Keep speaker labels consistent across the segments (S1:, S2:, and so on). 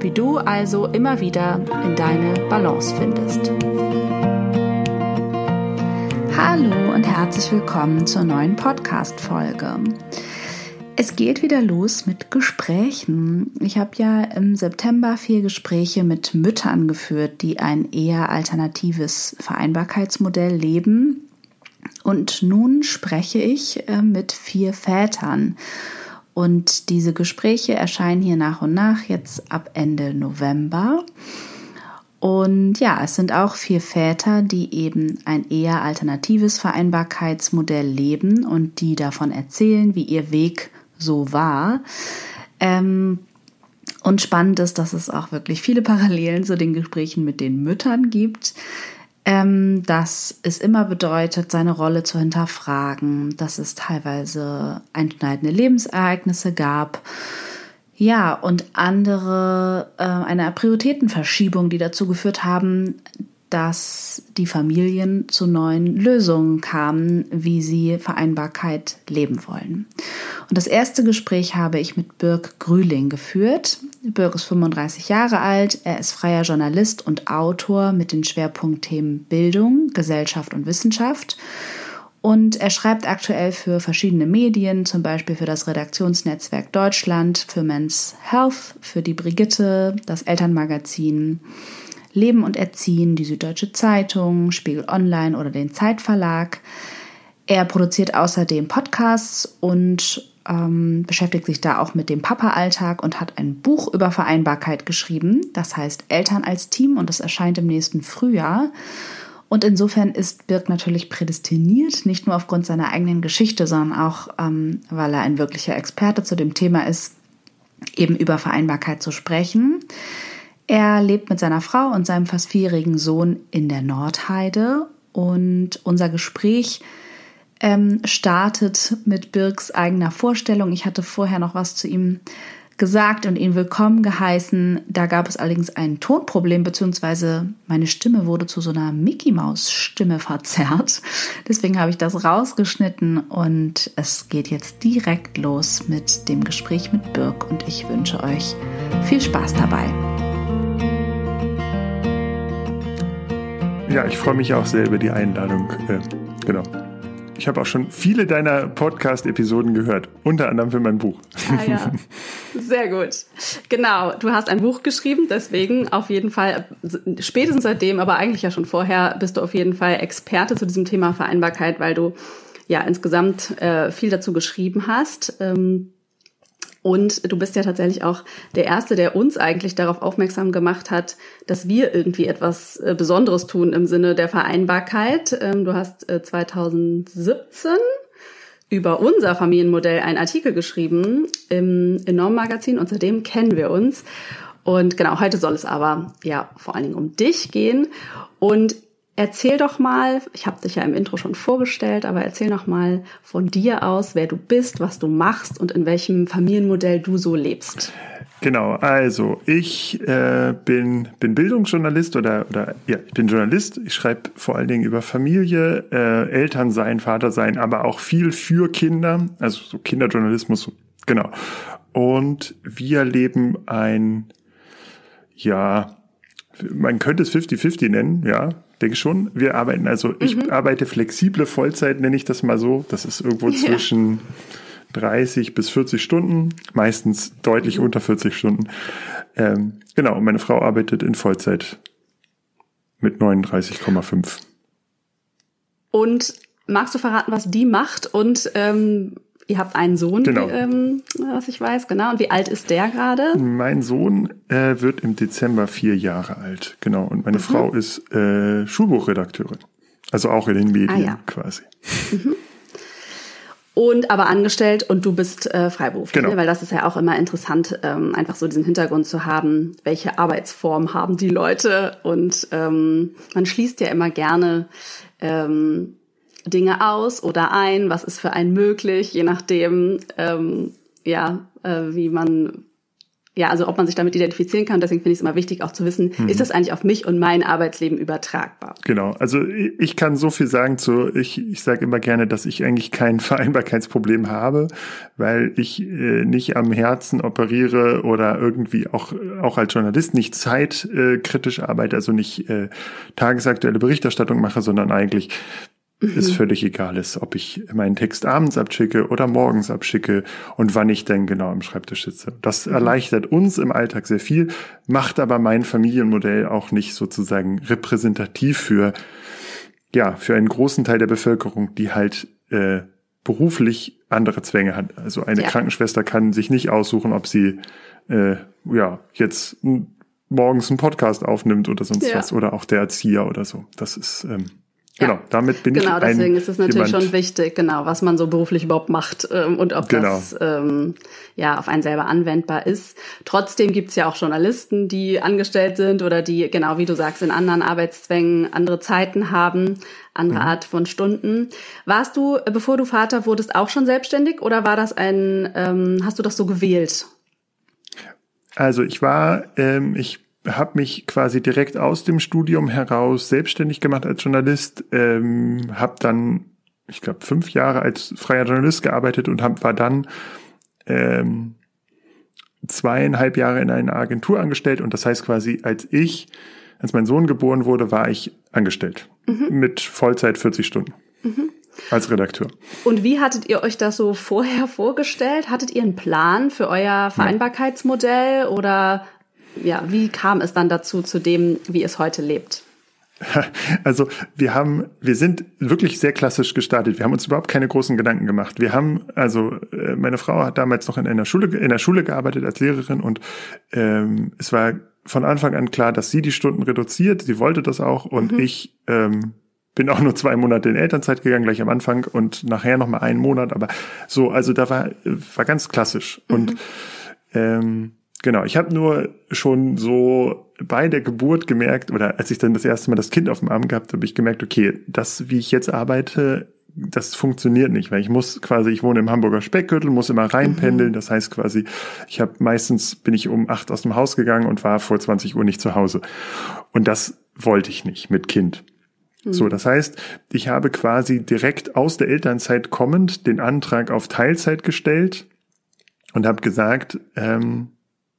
S1: wie du also immer wieder in deine Balance findest. Hallo und herzlich willkommen zur neuen Podcast-Folge. Es geht wieder los mit Gesprächen. Ich habe ja im September vier Gespräche mit Müttern geführt, die ein eher alternatives Vereinbarkeitsmodell leben. Und nun spreche ich äh, mit vier Vätern. Und diese Gespräche erscheinen hier nach und nach jetzt ab Ende November. Und ja, es sind auch vier Väter, die eben ein eher alternatives Vereinbarkeitsmodell leben und die davon erzählen, wie ihr Weg so war. Ähm, und spannend ist, dass es auch wirklich viele Parallelen zu den Gesprächen mit den Müttern gibt ähm, dass es immer bedeutet, seine Rolle zu hinterfragen, dass es teilweise einschneidende Lebensereignisse gab. Ja, und andere, äh, eine Prioritätenverschiebung, die dazu geführt haben, dass die Familien zu neuen Lösungen kamen, wie sie Vereinbarkeit leben wollen. Und das erste Gespräch habe ich mit Birg Grühling geführt. Birg ist 35 Jahre alt, er ist freier Journalist und Autor mit den Schwerpunktthemen Bildung, Gesellschaft und Wissenschaft. Und er schreibt aktuell für verschiedene Medien, zum Beispiel für das Redaktionsnetzwerk Deutschland, für Men's Health, für die Brigitte, das Elternmagazin Leben und Erziehen, die Süddeutsche Zeitung, Spiegel Online oder den Zeitverlag. Er produziert außerdem Podcasts und ähm, beschäftigt sich da auch mit dem Papa-Alltag und hat ein Buch über Vereinbarkeit geschrieben. Das heißt Eltern als Team und das erscheint im nächsten Frühjahr. Und insofern ist Birk natürlich prädestiniert, nicht nur aufgrund seiner eigenen Geschichte, sondern auch, ähm, weil er ein wirklicher Experte zu dem Thema ist, eben über Vereinbarkeit zu sprechen. Er lebt mit seiner Frau und seinem fast vierjährigen Sohn in der Nordheide und unser Gespräch ähm, startet mit Birks eigener Vorstellung. Ich hatte vorher noch was zu ihm gesagt und ihn willkommen geheißen. Da gab es allerdings ein Tonproblem, beziehungsweise meine Stimme wurde zu so einer Mickey Maus Stimme verzerrt. Deswegen habe ich das rausgeschnitten und es geht jetzt direkt los mit dem Gespräch mit Birk und ich wünsche euch viel Spaß dabei.
S2: Ja, ich freue mich auch sehr über die Einladung. Äh, genau. Ich habe auch schon viele deiner Podcast-Episoden gehört, unter anderem für mein Buch.
S1: Ah ja, sehr gut. Genau, du hast ein Buch geschrieben, deswegen auf jeden Fall, spätestens seitdem, aber eigentlich ja schon vorher, bist du auf jeden Fall Experte zu diesem Thema Vereinbarkeit, weil du ja insgesamt äh, viel dazu geschrieben hast. Ähm, und du bist ja tatsächlich auch der Erste, der uns eigentlich darauf aufmerksam gemacht hat, dass wir irgendwie etwas äh, Besonderes tun im Sinne der Vereinbarkeit. Ähm, du hast 2017 äh, über unser Familienmodell einen Artikel geschrieben im Enorm Magazin und seitdem kennen wir uns. Und genau, heute soll es aber ja vor allen Dingen um dich gehen. Und Erzähl doch mal, ich habe dich ja im Intro schon vorgestellt, aber erzähl noch mal von dir aus, wer du bist, was du machst und in welchem Familienmodell du so lebst.
S2: Genau, also ich äh, bin, bin Bildungsjournalist oder, oder ja, ich bin Journalist. Ich schreibe vor allen Dingen über Familie, äh, Eltern sein, Vater sein, aber auch viel für Kinder, also so Kinderjournalismus, genau. Und wir leben ein, ja, man könnte es 50-50 nennen, ja, denke schon. Wir arbeiten also, ich mhm. arbeite flexible Vollzeit, nenne ich das mal so. Das ist irgendwo ja. zwischen 30 bis 40 Stunden, meistens deutlich mhm. unter 40 Stunden. Ähm, genau, meine Frau arbeitet in Vollzeit. mit 39,5.
S3: Und magst du verraten, was die macht? Und ähm, ihr habt einen Sohn,
S2: Genau.
S3: wie, ähm, was ich weiß, genau. Und wie alt ist der gerade?
S2: Mein Sohn äh, wird im Dezember vier Jahre alt, genau. Und
S3: Mhm.
S2: meine Frau ist äh, Schulbuchredakteurin. Also auch in den Medien
S3: Ah, ja.
S2: quasi.
S3: Und aber angestellt und du bist äh, freiberuflich,
S2: Genau.
S3: ne? weil das ist ja auch immer interessant, ähm, einfach so diesen Hintergrund zu haben, welche Arbeitsform haben die Leute und ähm, man schließt ja immer gerne ähm, Dinge aus oder ein, was ist für einen möglich, je nachdem, ähm, ja, äh, wie man ja, also ob man sich damit identifizieren kann. Deswegen finde ich es immer wichtig, auch zu wissen,
S2: Mhm.
S3: ist das eigentlich auf mich und mein Arbeitsleben übertragbar?
S2: Genau, also ich kann so viel sagen zu, ich, ich sage immer gerne, dass ich eigentlich kein Vereinbarkeitsproblem habe, weil ich äh, nicht am Herzen operiere oder irgendwie auch, auch als Journalist nicht zeitkritisch arbeite, also nicht äh, tagesaktuelle Berichterstattung mache, sondern eigentlich ist völlig egal ist, ob ich meinen Text abends abschicke oder morgens abschicke und wann ich denn genau am Schreibtisch sitze. Das erleichtert uns im Alltag sehr viel, macht aber mein Familienmodell auch nicht sozusagen repräsentativ für, ja, für einen großen Teil der Bevölkerung, die halt äh, beruflich andere Zwänge hat. Also eine
S3: Ja.
S2: Krankenschwester kann sich nicht aussuchen, ob sie äh, ja jetzt morgens einen Podcast aufnimmt oder sonst
S3: Ja.
S2: was oder auch der Erzieher oder so. Das ist ähm,
S3: Ja.
S2: genau. Damit bin
S3: Genau,
S2: ich ein,
S3: deswegen ist es natürlich
S2: jemand,
S3: schon wichtig, genau, was man so beruflich überhaupt macht ähm, und ob
S2: Genau.
S3: das ähm, ja auf einen selber anwendbar ist. Trotzdem gibt's ja auch Journalisten, die angestellt sind oder die, genau wie du sagst, in anderen Arbeitszwängen andere Zeiten haben, andere
S2: Mhm.
S3: Art von Stunden. Warst du, äh, bevor du Vater wurdest, auch schon selbstständig oder war das ein, ähm, hast du das so gewählt?
S2: Also ich war, ähm, ich habe mich quasi direkt aus dem Studium heraus selbstständig gemacht als Journalist, ähm, habe dann, ich glaube, fünf Jahre als freier Journalist gearbeitet und hab, war dann ähm, zweieinhalb Jahre in einer Agentur angestellt und das heißt quasi, als ich, als mein Sohn geboren wurde, war ich angestellt mit Vollzeit 40 Stunden als Redakteur.
S3: Und wie hattet ihr euch das so vorher vorgestellt? Hattet ihr einen Plan für euer Vereinbarkeitsmodell oder ja, wie kam es dann dazu zu dem, wie es heute lebt?
S2: Also wir haben, wir sind wirklich sehr klassisch gestartet. Wir haben uns überhaupt keine großen Gedanken gemacht. Wir haben, also äh, meine Frau hat damals noch in einer Schule, in der Schule gearbeitet als Lehrerin und ähm, es war von Anfang an klar, dass sie die Stunden reduziert. Sie wollte das auch und ich ähm, bin auch nur zwei Monate in Elternzeit gegangen, gleich am Anfang und nachher noch mal einen Monat. Aber so, also da war war ganz klassisch und ähm, Genau, ich habe nur schon so bei der Geburt gemerkt, oder als ich dann das erste Mal das Kind auf dem Arm gehabt habe, ich gemerkt, okay, das, wie ich jetzt arbeite, das funktioniert nicht, weil ich muss quasi, ich wohne im Hamburger Speckgürtel, muss immer reinpendeln. Das heißt quasi, ich habe meistens bin ich um acht aus dem Haus gegangen und war vor 20 Uhr nicht zu Hause. Und das wollte ich nicht mit Kind. So, das heißt, ich habe quasi direkt aus der Elternzeit kommend den Antrag auf Teilzeit gestellt und habe gesagt, ähm,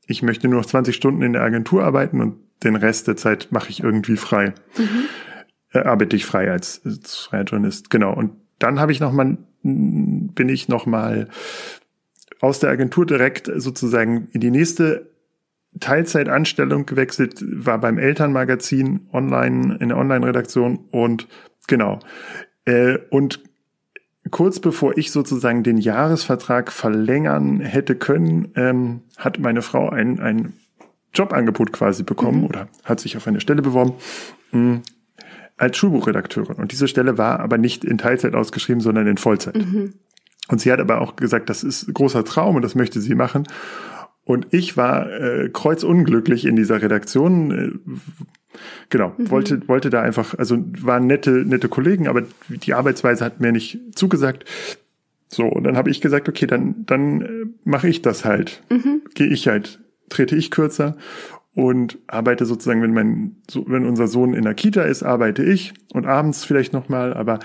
S2: ich möchte nur noch 20 Stunden in der Agentur arbeiten und den Rest der Zeit mache ich irgendwie frei. Äh, arbeite ich frei als, als freier Journalist. Genau. Und dann habe ich noch mal, bin ich noch mal aus der Agentur direkt sozusagen in die nächste Teilzeitanstellung gewechselt, war beim Elternmagazin online, in der Online-Redaktion und genau. Äh, und kurz bevor ich sozusagen den Jahresvertrag verlängern hätte können, ähm, hat meine Frau ein, ein Jobangebot quasi bekommen oder hat sich auf eine Stelle beworben mh, als Schulbuchredakteurin. Und diese Stelle war aber nicht in Teilzeit ausgeschrieben, sondern in Vollzeit. Und sie hat aber auch gesagt, das ist großer Traum und das möchte sie machen. Und ich war äh, kreuzunglücklich in dieser Redaktion. Äh, genau, wollte, wollte da einfach, also waren nette, nette Kollegen, aber die Arbeitsweise hat mir nicht zugesagt. So, und dann habe ich gesagt, okay, dann, dann äh, mache ich das halt. Gehe ich halt, trete ich kürzer und arbeite sozusagen, wenn mein, so, wenn unser Sohn in der Kita ist, arbeite ich und abends vielleicht nochmal, aber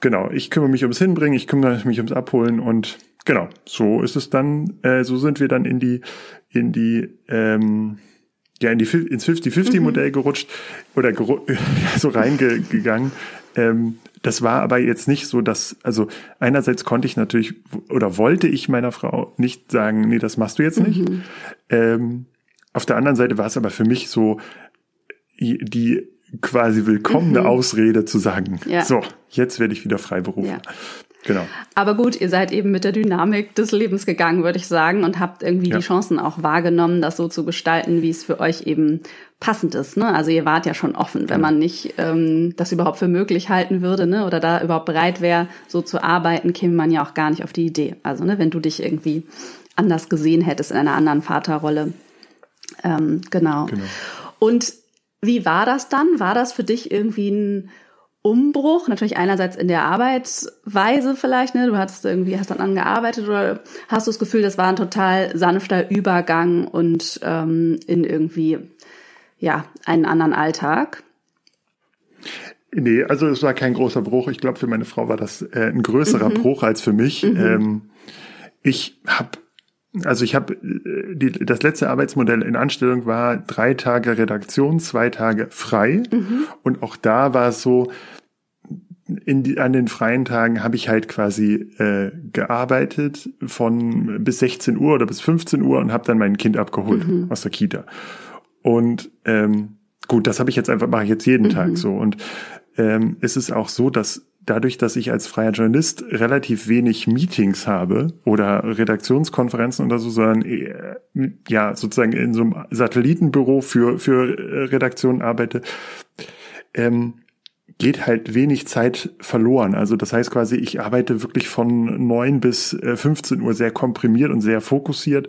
S2: genau, ich kümmere mich ums Hinbringen, ich kümmere mich ums Abholen und genau, so ist es dann, äh, so sind wir dann in die, in die, ähm, ja, in die, ins 50-50-Modell gerutscht oder geru so reingegangen. Ähm, das war aber jetzt nicht so, dass, also einerseits konnte ich natürlich oder wollte ich meiner Frau nicht sagen, nee, das machst du jetzt nicht. Ähm, auf der anderen Seite war es aber für mich so, die quasi willkommene mhm. Ausrede zu sagen,
S3: ja.
S2: so, jetzt werde ich wieder Freiberufler. Ja. Genau.
S3: Aber gut, ihr seid eben mit der Dynamik des Lebens gegangen, würde ich sagen, und habt irgendwie ja. die Chancen auch wahrgenommen, das so zu gestalten, wie es für euch eben passend ist. Ne? Also ihr wart ja schon offen, wenn man nicht ähm, das überhaupt für möglich halten würde, ne? oder da überhaupt bereit wäre, so zu arbeiten, käme man ja auch gar nicht auf die Idee. Also ne, wenn du dich irgendwie anders gesehen hättest in einer anderen Vaterrolle. Ähm, genau. genau. Und wie war das dann? War das für dich irgendwie ein Umbruch, natürlich einerseits in der Arbeitsweise vielleicht, ne? Du hast irgendwie, hast dann angearbeitet oder hast du das Gefühl, das war ein total sanfter Übergang und ähm, in irgendwie ja einen anderen Alltag?
S2: Nee, also es war kein großer Bruch. Ich glaube, für meine Frau war das äh, ein größerer mhm. Bruch als für mich. Mhm. Ähm, ich habe also ich habe äh, das letzte Arbeitsmodell in Anstellung war drei Tage Redaktion, zwei Tage frei. Mhm. Und auch da war es so, in die, an den freien Tagen habe ich halt quasi äh, gearbeitet von bis 16 Uhr oder bis 15 Uhr und habe dann mein Kind abgeholt mhm. aus der Kita. Und ähm, gut, das habe ich jetzt einfach mache ich jetzt jeden mhm. Tag so. Und ähm, es ist auch so, dass dadurch, dass ich als freier Journalist relativ wenig Meetings habe oder Redaktionskonferenzen oder so, sondern äh, ja sozusagen in so einem Satellitenbüro für für äh, Redaktionen arbeite. Ähm, geht halt wenig Zeit verloren. Also das heißt quasi, ich arbeite wirklich von neun bis 15 äh, Uhr sehr komprimiert und sehr fokussiert.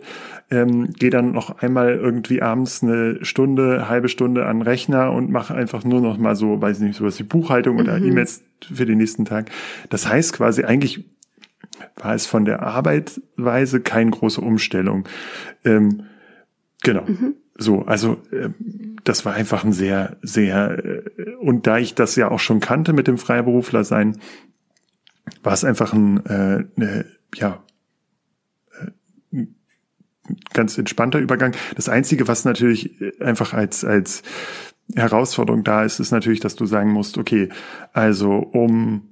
S2: Ähm, gehe dann noch einmal irgendwie abends eine Stunde, halbe Stunde an Rechner und mache einfach nur noch mal so, weiß nicht, sowas wie Buchhaltung mhm. oder E-Mails für den nächsten Tag. Das heißt quasi, eigentlich war es von der Arbeitsweise keine große Umstellung. Ähm, genau. Mhm. So, also äh, das war einfach ein sehr, sehr, äh, und da ich das ja auch schon kannte mit dem Freiberufler sein, war es einfach ein, äh, ne, ja, äh, ganz entspannter Übergang. Das Einzige, was natürlich äh, einfach als, als Herausforderung da ist, ist natürlich, dass du sagen musst, okay, also um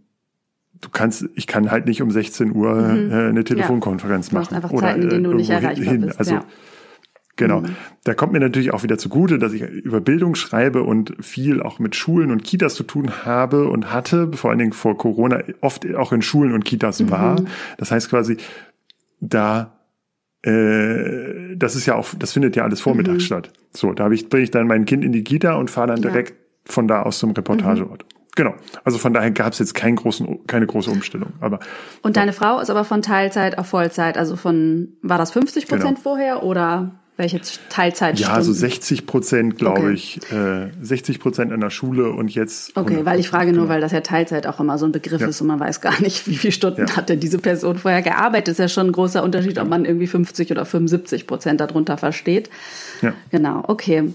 S2: du kannst, ich kann halt nicht um 16 Uhr mhm. äh, eine Telefonkonferenz ja. machen.
S3: Einfach Zeiten, oder, in denen du nicht erreichbar hin. bist.
S2: Also ja. Genau. Mhm. Da kommt mir natürlich auch wieder zugute, dass ich über Bildung schreibe und viel auch mit Schulen und Kitas zu tun habe und hatte, vor allen Dingen vor Corona oft auch in Schulen und Kitas mhm. war. Das heißt quasi, da äh, das ist ja auch, das findet ja alles vormittags mhm. statt. So, da ich, bringe ich dann mein Kind in die Kita und fahre dann direkt ja. von da aus zum Reportageort. Mhm. Genau. Also von daher gab es jetzt keinen großen, keine große Umstellung. Aber
S3: und deine Frau ist aber von Teilzeit auf Vollzeit. Also von war das 50 Prozent genau. vorher oder? Welche Teilzeit?
S2: Ja, so 60 Prozent, glaube okay. ich. Äh, 60 Prozent an der Schule und jetzt.
S3: Okay, weil ich frage nur, genau. weil das ja Teilzeit auch immer so ein Begriff ja. ist und man weiß gar nicht, wie viele Stunden ja. hat denn diese Person vorher gearbeitet. Das ist ja schon ein großer Unterschied, ob man irgendwie 50 oder 75 Prozent darunter versteht. Ja. Genau, okay.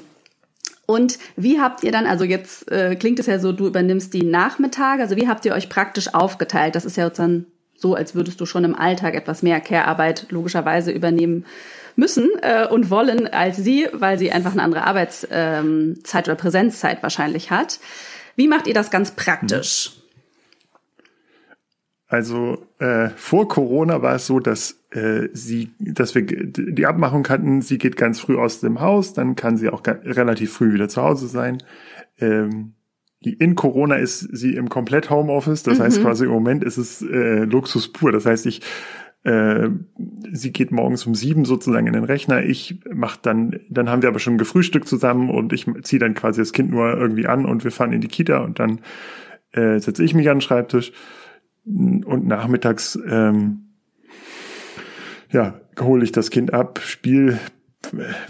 S3: Und wie habt ihr dann, also jetzt äh, klingt es ja so, du übernimmst die Nachmittage, also wie habt ihr euch praktisch aufgeteilt? Das ist ja sozusagen so, als würdest du schon im Alltag etwas mehr Care-Arbeit logischerweise übernehmen müssen äh, und wollen als sie, weil sie einfach eine andere Arbeitszeit ähm, oder Präsenzzeit wahrscheinlich hat. Wie macht ihr das ganz praktisch?
S2: Also äh, vor Corona war es so, dass äh, sie, dass wir die Abmachung hatten, sie geht ganz früh aus dem Haus, dann kann sie auch relativ früh wieder zu Hause sein. Ähm, in Corona ist sie im komplett Homeoffice, das mhm. heißt quasi im Moment ist es äh, Luxus pur. Das heißt, ich äh, sie geht morgens um sieben sozusagen in den Rechner. Ich mach dann, dann haben wir aber schon gefrühstückt zusammen und ich ziehe dann quasi das Kind nur irgendwie an und wir fahren in die Kita und dann äh, setze ich mich an den Schreibtisch und nachmittags ähm, ja hole ich das Kind ab, spiel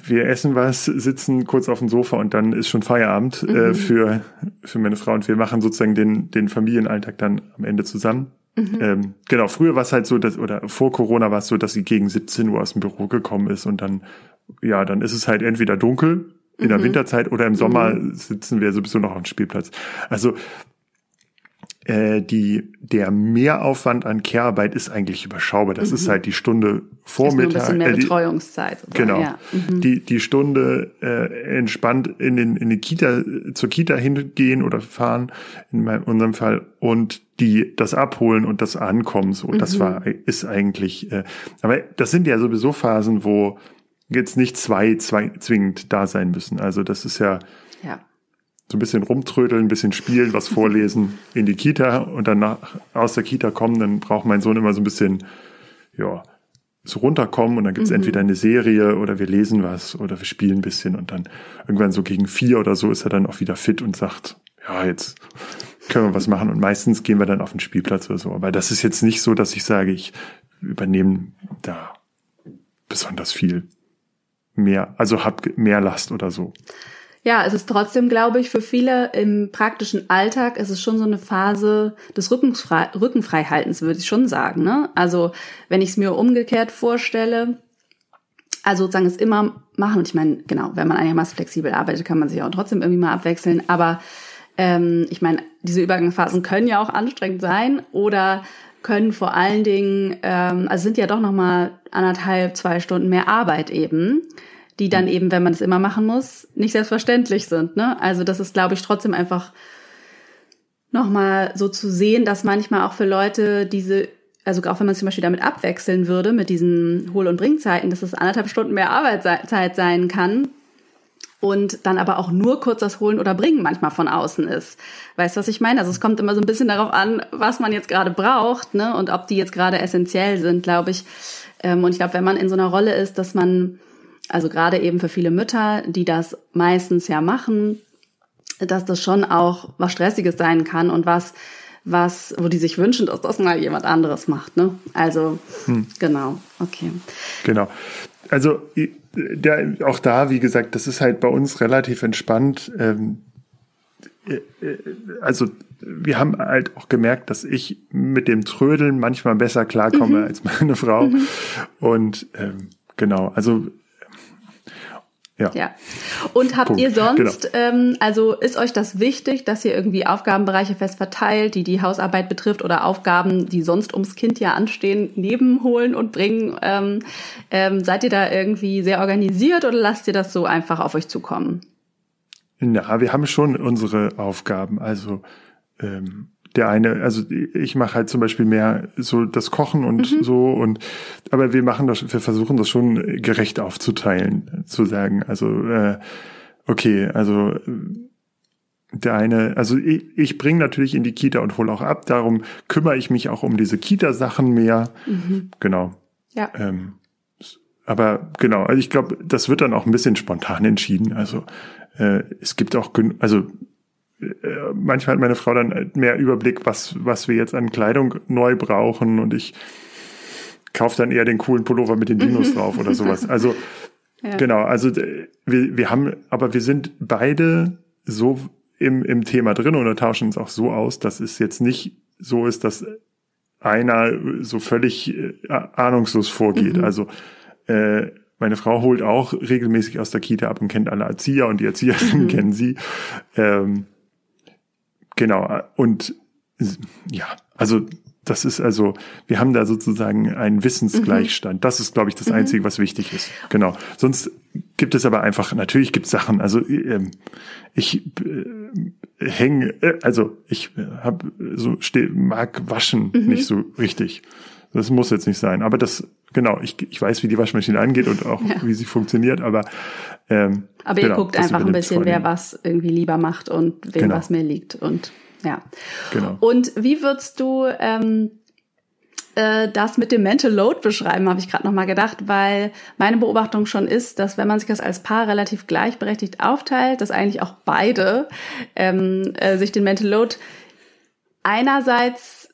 S2: wir essen was, sitzen kurz auf dem Sofa und dann ist schon Feierabend äh, mhm. äh, für, für meine Frau und wir machen sozusagen den, den Familienalltag dann am Ende zusammen. Mhm. Ähm, genau, früher war es halt so, dass, oder vor Corona war es so, dass sie gegen 17 Uhr aus dem Büro gekommen ist und dann, ja, dann ist es halt entweder dunkel in der mhm. Winterzeit oder im Sommer mhm. sitzen wir sowieso noch am Spielplatz. Also äh, die, der Mehraufwand an Care-Arbeit ist eigentlich überschaubar. Das mhm. ist halt die Stunde Vormittag.
S3: Ist ein bisschen mehr
S2: äh, die,
S3: Betreuungszeit.
S2: Genau. Ja. Mhm. Die, die Stunde äh, entspannt in den in die Kita, zur Kita hingehen oder fahren, in meinem, unserem Fall, und die das abholen und das Ankommen. So, mhm. das war, ist eigentlich, äh, aber das sind ja sowieso Phasen, wo jetzt nicht zwei, zwei zwingend da sein müssen. Also das ist ja,
S3: ja
S2: so ein bisschen rumtrödeln, ein bisschen spielen, was vorlesen in die Kita und dann nach, aus der Kita kommen, dann braucht mein Sohn immer so ein bisschen, ja, so runterkommen und dann gibt's mhm. entweder eine Serie oder wir lesen was oder wir spielen ein bisschen und dann irgendwann so gegen vier oder so ist er dann auch wieder fit und sagt, ja, jetzt können wir was machen und meistens gehen wir dann auf den Spielplatz oder so. Aber das ist jetzt nicht so, dass ich sage, ich übernehme da besonders viel mehr, also hab mehr Last oder so.
S3: Ja, es ist trotzdem, glaube ich, für viele im praktischen Alltag ist es schon so eine Phase des Rückenfrei Rückenfreihaltens, würde ich schon sagen. Ne? Also wenn ich es mir umgekehrt vorstelle, also sozusagen es immer machen. Und ich meine, genau, wenn man einigermaßen flexibel arbeitet, kann man sich auch trotzdem irgendwie mal abwechseln. Aber ähm, ich meine, diese Übergangsphasen können ja auch anstrengend sein oder können vor allen Dingen, ähm, also sind ja doch noch mal anderthalb, zwei Stunden mehr Arbeit eben die dann mhm. eben, wenn man es immer machen muss, nicht selbstverständlich sind. Ne? Also das ist, glaube ich, trotzdem einfach nochmal so zu sehen, dass manchmal auch für Leute diese, also auch wenn man zum Beispiel damit abwechseln würde, mit diesen Hohl- und Bringzeiten, dass es anderthalb Stunden mehr Arbeitszeit sein kann, und dann aber auch nur kurz das Holen oder Bringen manchmal von außen ist. Weißt du, was ich meine? Also es kommt immer so ein bisschen darauf an, was man jetzt gerade braucht, ne? Und ob die jetzt gerade essentiell sind, glaube ich. Ähm, und ich glaube, wenn man in so einer Rolle ist, dass man also gerade eben für viele Mütter, die das meistens ja machen, dass das schon auch was Stressiges sein kann und was, was, wo die sich wünschen, dass das mal jemand anderes macht. Ne? Also hm. genau, okay.
S2: Genau. Also der, auch da, wie gesagt, das ist halt bei uns relativ entspannt. Ähm, äh, äh, also wir haben halt auch gemerkt, dass ich mit dem Trödeln manchmal besser klarkomme mhm. als meine Frau. Mhm. Und ähm, genau, also
S3: ja. ja. Und habt Punkt. ihr sonst, genau. ähm, also ist euch das wichtig, dass ihr irgendwie Aufgabenbereiche fest verteilt, die die Hausarbeit betrifft oder Aufgaben, die sonst ums Kind ja anstehen, nebenholen und bringen? Ähm, ähm, seid ihr da irgendwie sehr organisiert oder lasst ihr das so einfach auf euch zukommen?
S2: Ja, wir haben schon unsere Aufgaben. Also ähm, der eine, also ich mache halt zum Beispiel mehr so das Kochen und mhm. so und aber wir machen das, wir versuchen das schon gerecht aufzuteilen, zu sagen. Also äh, okay, also der eine, also ich, ich bringe natürlich in die Kita und hole auch ab. Darum kümmere ich mich auch um diese Kita-Sachen mehr. Mhm. Genau. Ja. Ähm, aber genau, also ich glaube, das wird dann auch ein bisschen spontan entschieden. Also äh, es gibt auch, also manchmal hat meine Frau dann mehr Überblick, was, was wir jetzt an Kleidung neu brauchen und ich kaufe dann eher den coolen Pullover mit den Dinos drauf oder sowas. Also ja. genau, also äh, wir, wir haben, aber wir sind beide so im, im Thema drin und tauschen uns auch so aus, dass es jetzt nicht so ist, dass einer so völlig äh, ahnungslos vorgeht. Mhm. Also äh, meine Frau holt auch regelmäßig aus der Kita ab und kennt alle Erzieher und die Erzieherinnen mhm. kennen sie. Ähm, Genau. Und ja, also das ist also, wir haben da sozusagen einen Wissensgleichstand. Mhm. Das ist, glaube ich, das mhm. Einzige, was wichtig ist. Genau. Sonst gibt es aber einfach, natürlich gibt es Sachen, also ähm, ich äh, hänge, äh, also ich äh, habe so steh, mag waschen mhm. nicht so richtig. Das muss jetzt nicht sein. Aber das, genau, ich, ich weiß, wie die Waschmaschine angeht und auch ja. wie sie funktioniert, aber ähm,
S3: aber
S2: genau,
S3: ihr guckt einfach ein bisschen, wer was irgendwie lieber macht und wem genau. was mehr liegt. Und ja. Genau. Und wie würdest du ähm, äh, das mit dem Mental Load beschreiben, habe ich gerade nochmal gedacht, weil meine Beobachtung schon ist, dass wenn man sich das als Paar relativ gleichberechtigt aufteilt, dass eigentlich auch beide ähm, äh, sich den Mental Load einerseits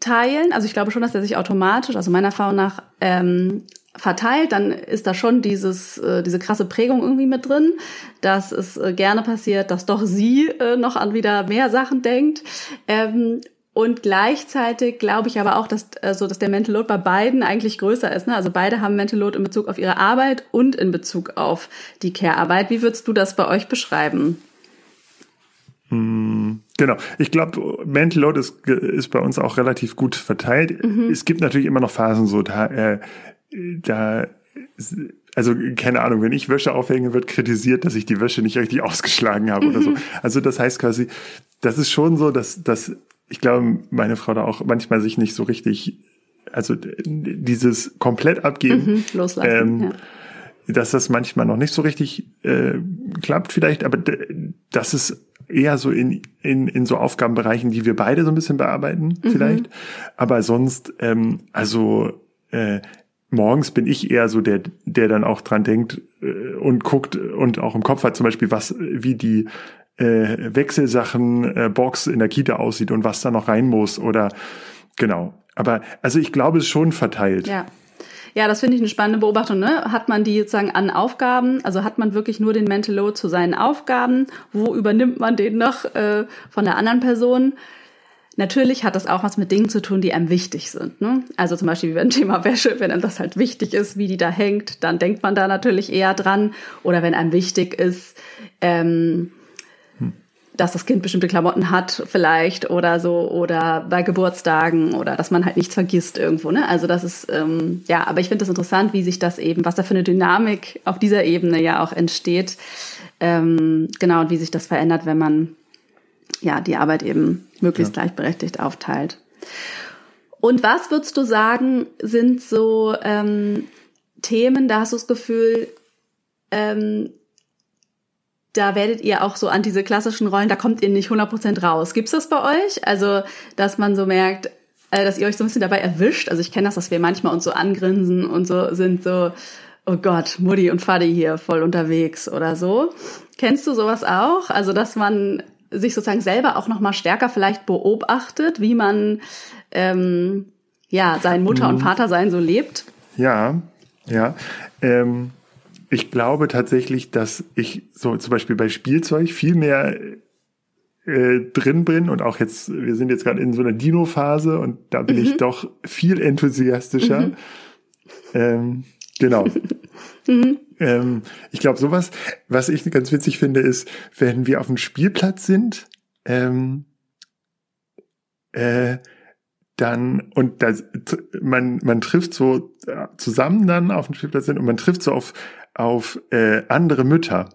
S3: teilen. Also ich glaube schon, dass der sich automatisch, also meiner Erfahrung nach, ähm, verteilt, dann ist da schon dieses, äh, diese krasse Prägung irgendwie mit drin, dass es äh, gerne passiert, dass doch sie äh, noch an wieder mehr Sachen denkt. Ähm, und gleichzeitig glaube ich aber auch, dass, also, dass der Mental Load bei beiden eigentlich größer ist. Ne? Also beide haben Mental Load in Bezug auf ihre Arbeit und in Bezug auf die Care-Arbeit. Wie würdest du das bei euch beschreiben?
S2: Hm, genau. Ich glaube, Mental Load ist, ist bei uns auch relativ gut verteilt. Mhm. Es gibt natürlich immer noch Phasen, so da äh, da, also keine Ahnung, wenn ich Wäsche aufhänge, wird kritisiert, dass ich die Wäsche nicht richtig ausgeschlagen habe oder so. Mhm. Also das heißt quasi, das ist schon so, dass, dass ich glaube, meine Frau da auch manchmal sich nicht so richtig, also dieses komplett abgeben.
S3: Mhm, loslassen. Ähm,
S2: dass das manchmal noch nicht so richtig äh, klappt vielleicht, aber das ist eher so in, in, in so Aufgabenbereichen, die wir beide so ein bisschen bearbeiten mhm. vielleicht. Aber sonst, ähm, also äh, morgens bin ich eher so der, der dann auch dran denkt äh, und guckt und auch im Kopf hat zum Beispiel, was, wie die äh, Wechselsachen äh, Box in der Kita aussieht und was da noch rein muss oder genau. Aber also ich glaube, es ist schon verteilt.
S3: Ja. Ja, das finde ich eine spannende Beobachtung. Ne? Hat man die sozusagen an Aufgaben, also hat man wirklich nur den Mental Load zu seinen Aufgaben? Wo übernimmt man den noch äh, von der anderen Person? Natürlich hat das auch was mit Dingen zu tun, die einem wichtig sind. Ne? Also zum Beispiel wie beim Thema Wäsche, wenn einem das halt wichtig ist, wie die da hängt, dann denkt man da natürlich eher dran. Oder wenn einem wichtig ist, ähm, dass das Kind bestimmte Klamotten hat vielleicht oder so oder bei Geburtstagen oder dass man halt nichts vergisst irgendwo. Ne? Also das ist ähm, ja, aber ich finde das interessant, wie sich das eben, was da für eine Dynamik auf dieser Ebene ja auch entsteht. Ähm, genau und wie sich das verändert, wenn man ja die Arbeit eben möglichst ja. gleichberechtigt aufteilt. Und was würdest du sagen, sind so ähm, Themen, da hast du das Gefühl, ähm, da werdet ihr auch so an diese klassischen Rollen, da kommt ihr nicht 100% raus. Gibt's das bei euch? Also, dass man so merkt, äh, dass ihr euch so ein bisschen dabei erwischt. Also ich kenne das, dass wir manchmal uns so angrinsen und so sind so, oh Gott, Mutti und Fadi hier voll unterwegs oder so. Kennst du sowas auch? Also, dass man sich sozusagen selber auch nochmal stärker vielleicht beobachtet, wie man ähm, ja sein Mutter- und mhm. Vatersein so lebt?
S2: Ja, ja. Ähm ich glaube tatsächlich, dass ich so zum Beispiel bei Spielzeug viel mehr äh, drin bin und auch jetzt, wir sind jetzt gerade in so einer Dino-Phase und da bin mhm. ich doch viel enthusiastischer. Mhm. Ähm, genau. mhm. ähm, ich glaube, sowas, was ich ganz witzig finde, ist, wenn wir auf dem Spielplatz sind, ähm, äh, dann und das, man man trifft so äh, zusammen dann auf dem Spielplatz sind und man trifft so auf auf äh, andere Mütter,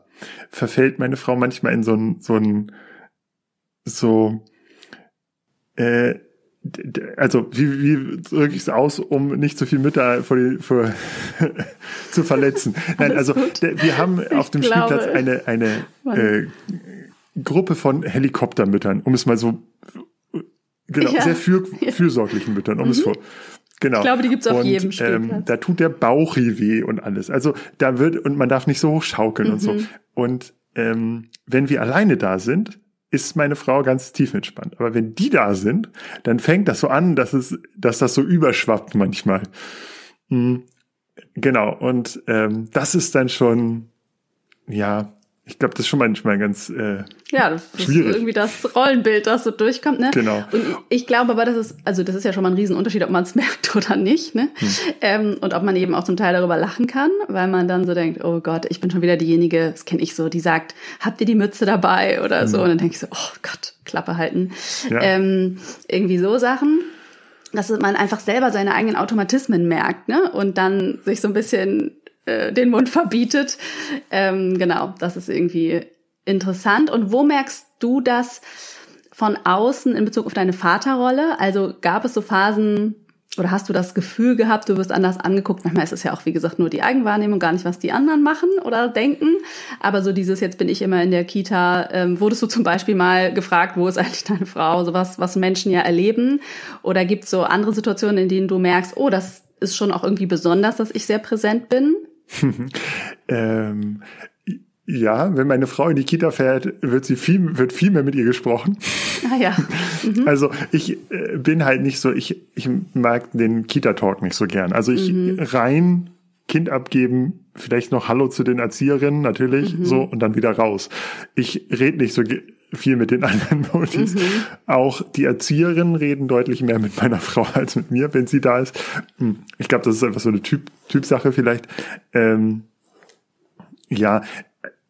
S2: verfällt meine Frau manchmal in so ein, so ein, so, äh, also wie, wie drücke ich es aus, um nicht so viele Mütter vor die, vor, zu verletzen? Nein, also wir haben ich auf dem glaube, Spielplatz eine, eine äh, Gruppe von Helikoptermüttern, um es mal so genau, ja. sehr für, fürsorglichen Müttern, um mhm. es vor, Genau.
S3: Ich glaube, die gibt's auf und, jedem Spielplatz.
S2: Ähm, da tut der Bauch weh und alles. Also da wird, und man darf nicht so hoch schaukeln mhm. und so. Mhm. Und ähm, wenn wir alleine da sind, ist meine Frau ganz tief entspannt. Aber wenn die da sind, dann fängt das so an, dass es, dass das so überschwappt manchmal. Mhm. Genau. Und ähm, das ist dann schon, ja, ich glaube, das ist schon manchmal ganz äh,
S3: ja, das schwierig. ist irgendwie das Rollenbild, das so durchkommt. Ne?
S2: Genau.
S3: Und ich glaube aber, das ist, also das ist ja schon mal ein Riesenunterschied, ob man es merkt oder nicht. Ne? Hm. Ähm, und ob man eben auch zum Teil darüber lachen kann, weil man dann so denkt, oh Gott, ich bin schon wieder diejenige, das kenne ich so, die sagt, habt ihr die Mütze dabei oder hm. so. Und dann denke ich so, oh Gott, Klappe halten. Ja. Ähm, irgendwie so Sachen dass man einfach selber seine eigenen Automatismen merkt, ne? Und dann sich so ein bisschen äh, den Mund verbietet. Ähm, genau, das ist irgendwie interessant. Und wo merkst du das von außen in Bezug auf deine Vaterrolle? Also gab es so Phasen oder hast du das Gefühl gehabt, du wirst anders angeguckt? Manchmal ist es ja auch, wie gesagt, nur die Eigenwahrnehmung, gar nicht, was die anderen machen oder denken. Aber so dieses, jetzt bin ich immer in der Kita, ähm, wurdest du zum Beispiel mal gefragt, wo ist eigentlich deine Frau? Sowas, was Menschen ja erleben. Oder gibt es so andere Situationen, in denen du merkst, oh, das ist schon auch irgendwie besonders, dass ich sehr präsent bin?
S2: ähm, ja, wenn meine Frau in die Kita fährt, wird sie viel, wird viel mehr mit ihr gesprochen.
S3: Ah ja.
S2: Mhm. Also ich äh, bin halt nicht so, ich, ich mag den Kita-Talk nicht so gern. Also ich mhm. rein Kind abgeben, vielleicht noch Hallo zu den Erzieherinnen, natürlich, mhm. so, und dann wieder raus. Ich rede nicht so viel mit den anderen Mutis. Mhm. Auch die Erzieherinnen reden deutlich mehr mit meiner Frau als mit mir, wenn sie da ist. Hm, ich glaube, das ist einfach so eine typ, Typsache vielleicht. Ähm, ja,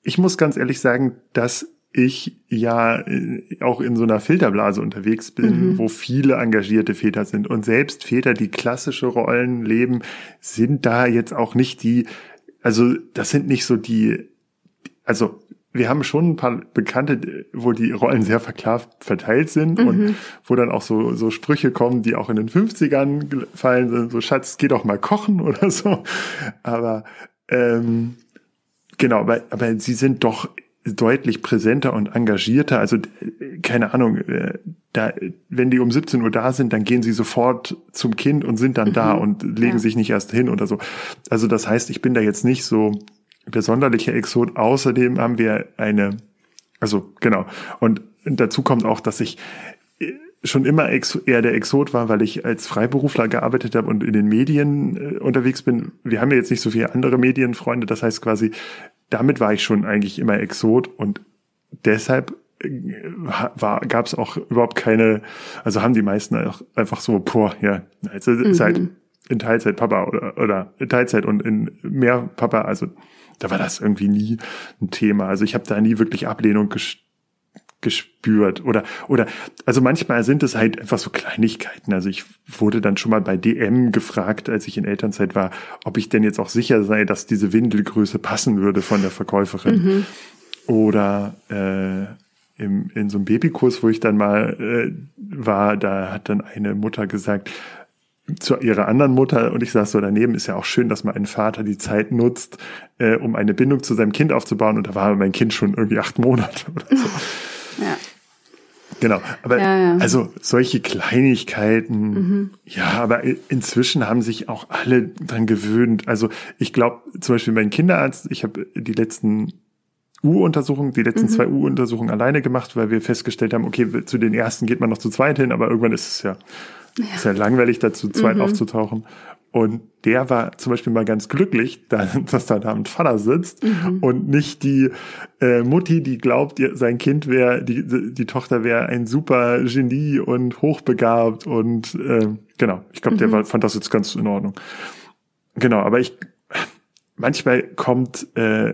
S2: ich muss ganz ehrlich sagen, dass ich ja äh, auch in so einer Filterblase unterwegs bin, mhm. wo viele engagierte Väter sind. Und selbst Väter, die klassische Rollen leben, sind da jetzt auch nicht die, also das sind nicht so die, also wir haben schon ein paar Bekannte, wo die Rollen sehr verklar verteilt sind mhm. und wo dann auch so, so Sprüche kommen, die auch in den 50ern fallen sind, so Schatz, geh doch mal kochen oder so. Aber Ähm, genau, aber, aber sie sind doch deutlich präsenter und engagierter. Also keine Ahnung, äh, da, wenn die um 17 Uhr da sind, dann gehen sie sofort zum Kind und sind dann mhm. da und legen ja. sich nicht erst hin oder so. Also das heißt, ich bin da jetzt nicht so der sonderliche Exot. Außerdem haben wir eine, also genau. Und dazu kommt auch, dass ich schon immer eher der Exot war, weil ich als Freiberufler gearbeitet habe und in den Medien äh, unterwegs bin. Wir haben ja jetzt nicht so viele andere Medienfreunde, das heißt quasi, damit war ich schon eigentlich immer Exot und deshalb äh, war gab es auch überhaupt keine, also haben die meisten auch einfach so, boah, ja, also mhm. ist halt in Teilzeit Papa oder, oder in Teilzeit und in mehr Papa, also da war das irgendwie nie ein Thema. Also ich habe da nie wirklich Ablehnung gespürt oder oder also manchmal sind es halt einfach so Kleinigkeiten. Also ich wurde dann schon mal bei DM gefragt, als ich in Elternzeit war, ob ich denn jetzt auch sicher sei, dass diese Windelgröße passen würde von der Verkäuferin. Mhm. Oder äh, im, in so einem Babykurs, wo ich dann mal äh, war, da hat dann eine Mutter gesagt, zu ihrer anderen Mutter und ich saß so daneben, ist ja auch schön, dass mal ein Vater die Zeit nutzt, äh, um eine Bindung zu seinem Kind aufzubauen und da war mein Kind schon irgendwie acht Monate oder so. Ja. Genau, aber ja, ja. also solche Kleinigkeiten, mhm. ja, aber inzwischen haben sich auch alle dran gewöhnt. Also ich glaube, zum Beispiel mein Kinderarzt, ich habe die letzten U-Untersuchungen, die letzten mhm. zwei U-Untersuchungen alleine gemacht, weil wir festgestellt haben, okay, zu den ersten geht man noch zu zweit hin, aber irgendwann ist es ja, ja. Ist ja langweilig, da zu zweit mhm. aufzutauchen. Und der war zum Beispiel mal ganz glücklich, dass da da ein Vater sitzt mhm. und nicht die äh, Mutti, die glaubt, sein Kind wäre, die, die Tochter wäre ein super Genie und hochbegabt und äh, genau, ich glaube, der mhm. war, fand das jetzt ganz in Ordnung. Genau, aber ich manchmal kommt äh,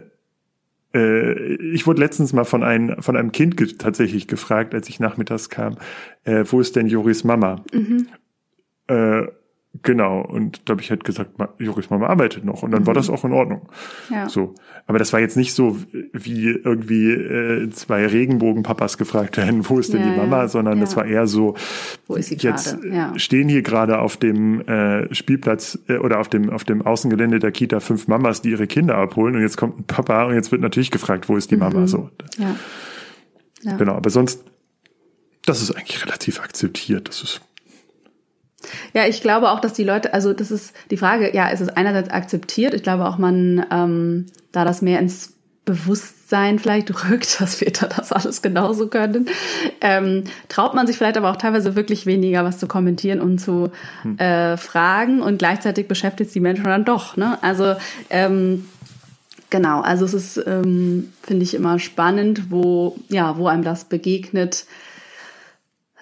S2: ich wurde letztens mal von einem, von einem Kind ge tatsächlich gefragt, als ich nachmittags kam, äh, wo ist denn Joris Mama? Mhm. Äh, Genau, und da habe ich halt gesagt, Joris Mama arbeitet noch und dann mhm. war das auch in Ordnung. Ja. So. Aber das war jetzt nicht so, wie irgendwie äh, zwei Regenbogenpapas gefragt werden, wo ist denn ja, die Mama, sondern ja. das war eher so, wo ist sie jetzt ja. stehen hier gerade auf dem äh, Spielplatz äh, oder auf dem, auf dem Außengelände der Kita fünf Mamas, die ihre Kinder abholen und jetzt kommt ein Papa und jetzt wird natürlich gefragt, wo ist die Mama? Mhm. So. Ja. ja. Genau, aber sonst, das ist eigentlich relativ akzeptiert. Das ist
S3: ja, ich glaube auch, dass die Leute, also das ist die Frage, ja, es ist einerseits akzeptiert. Ich glaube auch, man, ähm, da das mehr ins Bewusstsein vielleicht rückt, dass Väter das alles genauso können, ähm, traut man sich vielleicht aber auch teilweise wirklich weniger, was zu kommentieren und zu hm. äh, fragen und gleichzeitig beschäftigt es die Menschen dann doch. Ne? Also ähm, genau, also es ist, ähm, finde ich, immer spannend, wo, ja, wo einem das begegnet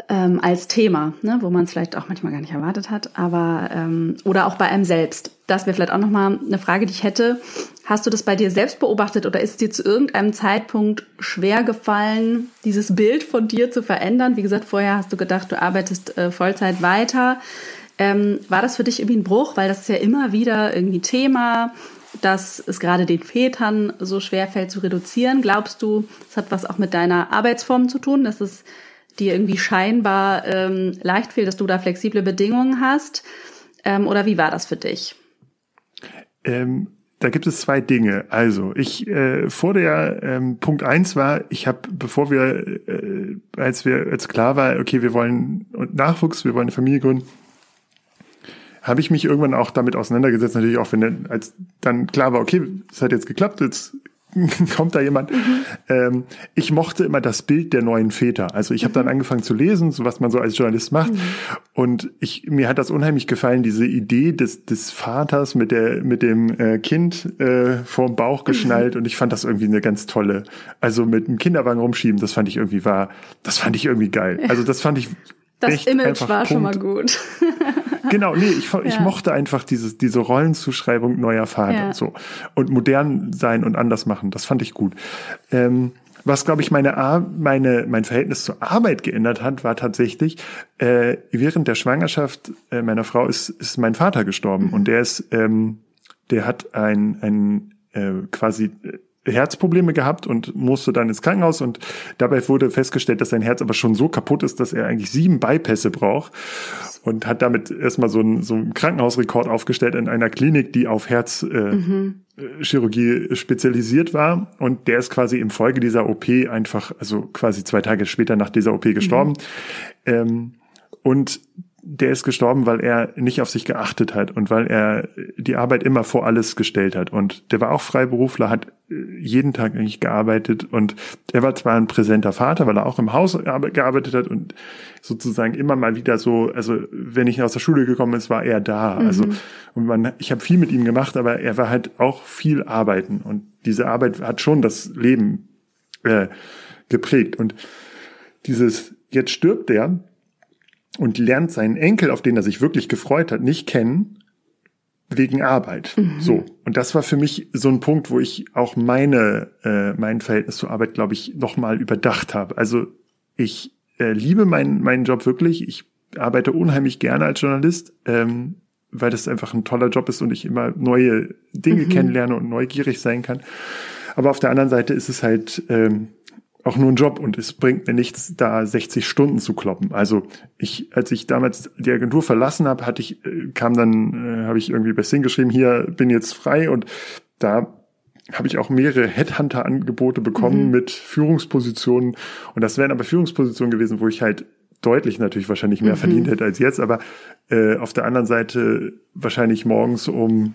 S3: ähm, als Thema, ne, wo man es vielleicht auch manchmal gar nicht erwartet hat, aber ähm, oder auch bei einem selbst. Das wäre vielleicht auch nochmal eine Frage, die ich hätte. Hast du das bei dir selbst beobachtet oder ist es dir zu irgendeinem Zeitpunkt schwer gefallen, dieses Bild von dir zu verändern? Wie gesagt, vorher hast du gedacht, du arbeitest äh, Vollzeit weiter. Ähm, war das für dich irgendwie ein Bruch? Weil das ist ja immer wieder irgendwie Thema, dass es gerade den Vätern so schwer fällt zu reduzieren. Glaubst du, es hat was auch mit deiner Arbeitsform zu tun, dass es dir irgendwie scheinbar ähm, leicht fiel, dass du da flexible Bedingungen hast? Ähm, oder wie war das für dich?
S2: Ähm, da gibt es zwei Dinge. Also ich äh, vor der ähm, Punkt eins war, ich habe, bevor wir, äh, als wir als klar war, okay, wir wollen Nachwuchs, wir wollen eine Familie gründen, habe ich mich irgendwann auch damit auseinandergesetzt, natürlich auch wenn als dann klar war, okay, es hat jetzt geklappt, jetzt kommt da jemand. Mhm. Ähm, ich mochte immer das Bild der neuen Väter. Also ich habe mhm. dann angefangen zu lesen, so was man so als Journalist macht. Mhm. Und ich, mir hat das unheimlich gefallen, diese Idee des, des Vaters mit der, mit dem äh, Kind äh, vorm Bauch mhm. geschnallt. Und ich fand das irgendwie eine ganz tolle. Also mit einem Kinderwagen rumschieben, das fand ich irgendwie war, das fand ich irgendwie geil. Also das fand ich
S3: das Image war Punkt. schon mal gut.
S2: genau, nee, ich, ich ja. mochte einfach dieses, diese Rollenzuschreibung neuer Vater ja. so. Und modern sein und anders machen, das fand ich gut. Ähm, was, glaube ich, meine, Ar meine, mein Verhältnis zur Arbeit geändert hat, war tatsächlich, äh, während der Schwangerschaft äh, meiner Frau ist, ist mein Vater gestorben. Mhm. Und der ist, ähm, der hat ein, ein äh, quasi Herzprobleme gehabt und musste dann ins Krankenhaus und dabei wurde festgestellt, dass sein Herz aber schon so kaputt ist, dass er eigentlich sieben Bypässe braucht und hat damit erstmal so einen, so einen Krankenhausrekord aufgestellt in einer Klinik, die auf Herzchirurgie äh, mhm. spezialisiert war und der ist quasi im Folge dieser OP einfach, also quasi zwei Tage später nach dieser OP gestorben. Mhm. Ähm, und der ist gestorben, weil er nicht auf sich geachtet hat und weil er die Arbeit immer vor alles gestellt hat. Und der war auch Freiberufler, hat äh, jeden Tag eigentlich gearbeitet und er war zwar ein präsenter Vater, weil er auch im Haus gearbeitet hat und sozusagen immer mal wieder so, also wenn ich aus der Schule gekommen ist, war er da. Mhm. Also und man, ich habe viel mit ihm gemacht, aber er war halt auch viel arbeiten und diese Arbeit hat schon das Leben äh, geprägt und dieses jetzt stirbt der und lernt seinen Enkel, auf den er sich wirklich gefreut hat, nicht kennen wegen Arbeit. Mhm. So und das war für mich so ein Punkt, wo ich auch meine äh, mein Verhältnis zur Arbeit, glaube ich, noch mal überdacht habe. Also ich äh, liebe meinen meinen Job wirklich. Ich arbeite unheimlich gerne als Journalist, ähm, weil das einfach ein toller Job ist und ich immer neue Dinge mhm. kennenlerne und neugierig sein kann. Aber auf der anderen Seite ist es halt ähm, auch nur ein Job und es bringt mir nichts, da 60 Stunden zu kloppen. Also ich, als ich damals die Agentur verlassen habe, hatte ich, äh, kam dann, äh, habe ich irgendwie bei Sing geschrieben, hier bin jetzt frei und da habe ich auch mehrere Headhunter-Angebote bekommen mhm. mit Führungspositionen und das wären aber Führungspositionen gewesen, wo ich halt deutlich natürlich wahrscheinlich mehr mhm. verdient hätte als jetzt, aber äh, auf der anderen Seite wahrscheinlich morgens um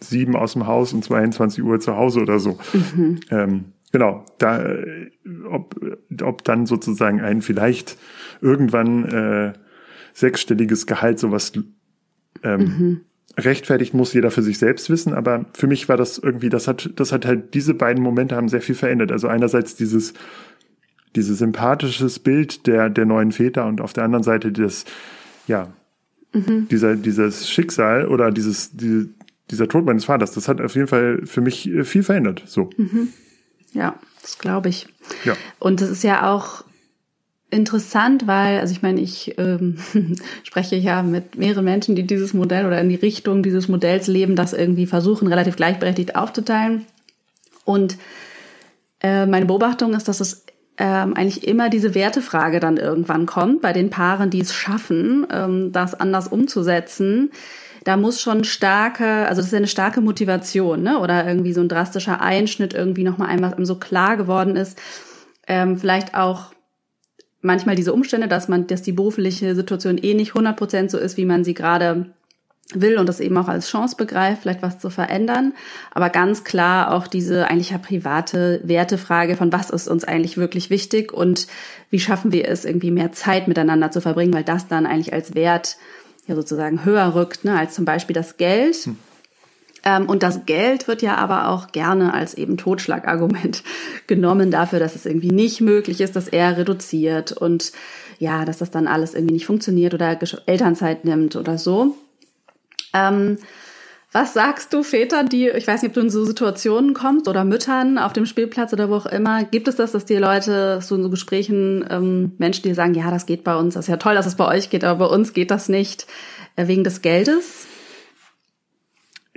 S2: sieben aus dem Haus und 22 Uhr zu Hause oder so. Mhm. Ähm, genau, da, äh, ob, ob dann sozusagen ein vielleicht irgendwann äh, sechsstelliges Gehalt sowas ähm, mhm. rechtfertigt, muss jeder für sich selbst wissen. Aber für mich war das irgendwie, das hat, das hat halt, diese beiden Momente haben sehr viel verändert. Also einerseits dieses, dieses sympathisches Bild der, der neuen Väter und auf der anderen Seite das, ja, mhm. dieser, dieses Schicksal oder dieses, die, dieser Tod meines Vaters, das hat auf jeden Fall für mich äh, viel verändert. So. Mhm.
S3: Ja, das glaube ich. Ja. Und das ist ja auch interessant, weil, also ich meine, ich ähm, spreche ja mit mehreren Menschen, die dieses Modell oder in die Richtung dieses Modells leben, das irgendwie versuchen, relativ gleichberechtigt aufzuteilen. Und äh, meine Beobachtung ist, dass es ähm, eigentlich immer diese Wertefrage dann irgendwann kommt bei den Paaren, die es schaffen, ähm, das anders umzusetzen da muss schon starke, also das ist ja eine starke Motivation, ne? Oder irgendwie so ein drastischer Einschnitt, irgendwie nochmal einmal so klar geworden ist. Ähm, vielleicht auch manchmal diese Umstände, dass man, dass die berufliche Situation eh nicht 100% so ist, wie man sie gerade will und das eben auch als Chance begreift, vielleicht was zu verändern. Aber ganz klar auch diese eigentlich ja private Wertefrage von was ist uns eigentlich wirklich wichtig und wie schaffen wir es, irgendwie mehr Zeit miteinander zu verbringen, weil das dann eigentlich als Wert ja sozusagen höher rückt, ne, als zum Beispiel das Geld. Hm. Ähm, und das Geld wird ja aber auch gerne als eben Totschlagargument genommen dafür, dass es irgendwie nicht möglich ist, dass er reduziert und ja, dass das dann alles irgendwie nicht funktioniert oder Elternzeit nimmt oder so. Ähm, was sagst du Vätern, die, ich weiß nicht, ob du in so Situationen kommst oder Müttern auf dem Spielplatz oder wo auch immer, gibt es das, dass die Leute so in so Gesprächen, ähm, Menschen, die sagen, ja, das geht bei uns, das ist ja toll, dass es bei euch geht, aber bei uns geht das nicht, äh, wegen des Geldes?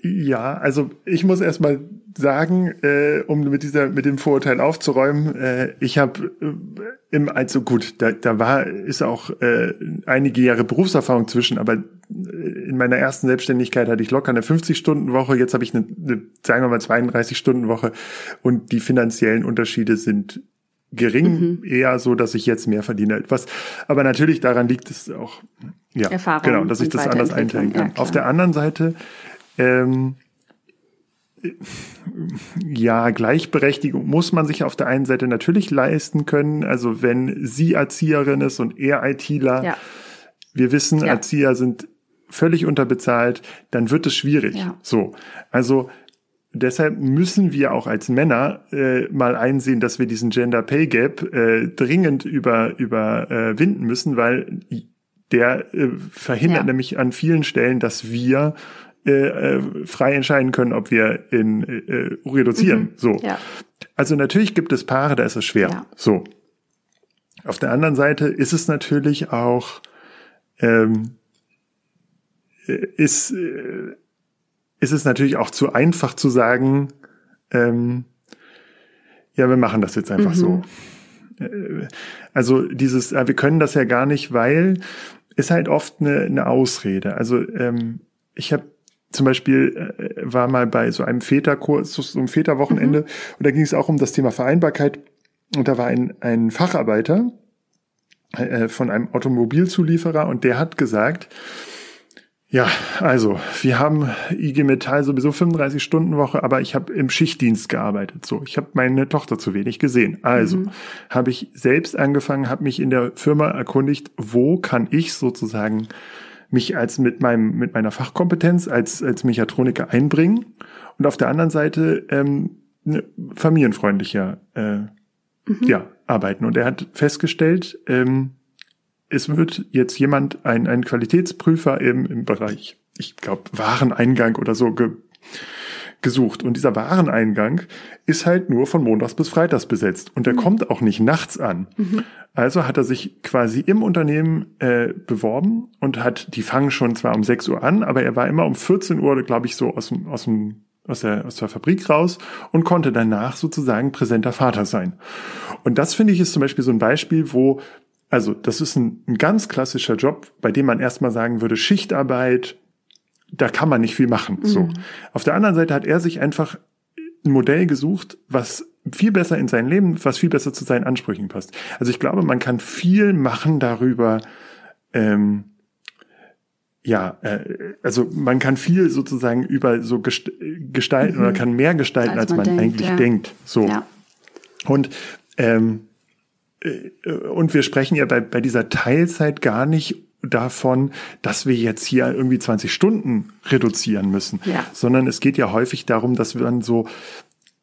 S2: Ja, also ich muss erstmal sagen, äh, um mit dieser mit dem Vorurteil aufzuräumen, äh, ich habe äh, im also gut, da, da war ist auch äh, einige Jahre Berufserfahrung zwischen, aber in meiner ersten Selbstständigkeit hatte ich locker eine 50-Stunden-Woche, jetzt habe ich eine, eine, sagen wir mal 32-Stunden-Woche und die finanziellen Unterschiede sind gering, mhm. eher so, dass ich jetzt mehr verdiene. Etwas, aber natürlich daran liegt es auch, ja, Erfahrung genau, dass ich das anders einteilen kann. Ja, Auf der anderen Seite ähm, ja, Gleichberechtigung muss man sich auf der einen Seite natürlich leisten können. Also wenn sie Erzieherin ist und er ITler, ja. wir wissen, ja. Erzieher sind völlig unterbezahlt, dann wird es schwierig. Ja. So, also deshalb müssen wir auch als Männer äh, mal einsehen, dass wir diesen Gender Pay Gap äh, dringend über überwinden äh, müssen, weil der äh, verhindert nämlich an vielen Stellen, dass wir äh, äh, frei entscheiden können, ob wir in äh, reduzieren. Mhm. So. Ja. Also natürlich gibt es Paare, da ist es schwer. Ja. So. Auf der anderen Seite ist es natürlich auch ähm, ist äh, ist es natürlich auch zu einfach zu sagen, ähm, ja, wir machen das jetzt einfach mhm. so. Äh, also dieses, wir können das ja gar nicht, weil ist halt oft eine, eine Ausrede. Also ähm, ich habe zum Beispiel äh, war mal bei so einem Väterkurs, so einem Väterwochenende, mhm. und da ging es auch um das Thema Vereinbarkeit. Und da war ein, ein Facharbeiter äh, von einem Automobilzulieferer und der hat gesagt, ja, also wir haben IG Metall sowieso 35 Stunden Woche, aber ich habe im Schichtdienst gearbeitet. So, ich habe meine Tochter zu wenig gesehen. Also mhm. habe ich selbst angefangen, habe mich in der Firma erkundigt, wo kann ich sozusagen mich als mit meinem mit meiner Fachkompetenz als als Mechatroniker einbringen und auf der anderen Seite ähm, ne, familienfreundlicher äh, mhm. ja arbeiten. Und er hat festgestellt, ähm, es wird jetzt jemand, ein, ein Qualitätsprüfer im, im Bereich, ich glaube, Wareneingang oder so ge, gesucht. Und dieser Wareneingang ist halt nur von Montags bis Freitags besetzt. Und der mhm. kommt auch nicht nachts an. Mhm. Also hat er sich quasi im Unternehmen äh, beworben und hat, die fangen schon zwar um 6 Uhr an, aber er war immer um 14 Uhr, glaube ich, so aus dem, aus dem aus der, aus der Fabrik raus und konnte danach sozusagen präsenter Vater sein. Und das finde ich ist zum Beispiel so ein Beispiel, wo also das ist ein, ein ganz klassischer Job, bei dem man erstmal sagen würde, Schichtarbeit, da kann man nicht viel machen. Mhm. So. Auf der anderen Seite hat er sich einfach ein Modell gesucht, was viel besser in sein Leben, was viel besser zu seinen Ansprüchen passt. Also ich glaube, man kann viel machen darüber, ähm, ja, äh, also man kann viel sozusagen über so gest gestalten mhm. oder kann mehr gestalten, als, als man, man denkt, eigentlich ja. denkt. So. Ja. Und ähm, äh, und wir sprechen ja bei, bei dieser Teilzeit gar nicht davon, dass wir jetzt hier irgendwie 20 Stunden reduzieren müssen, ja. sondern es geht ja häufig darum, dass wir dann so,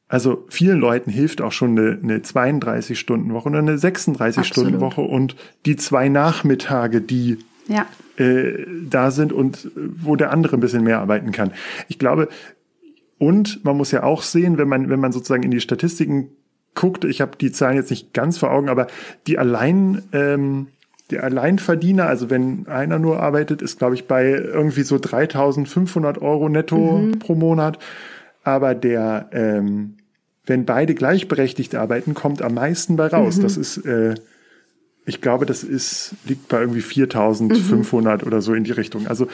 S2: also vielen Leuten hilft auch schon eine, eine 32-Stunden-Woche oder eine 36-Stunden-Woche und die zwei Nachmittage, die ja. äh, da sind und wo der andere ein bisschen mehr arbeiten kann. Ich glaube, und man muss ja auch sehen, wenn man, wenn man sozusagen in die Statistiken guckt, ich habe die Zahlen jetzt nicht ganz vor Augen, aber die allein ähm, der Alleinverdiener, also wenn einer nur arbeitet, ist glaube ich bei irgendwie so 3.500 Euro netto mhm. pro Monat. Aber der, ähm, wenn beide gleichberechtigt arbeiten, kommt am meisten bei raus. Mhm. Das ist, äh, ich glaube, das ist liegt bei irgendwie 4.500 mhm. oder so in die Richtung. Also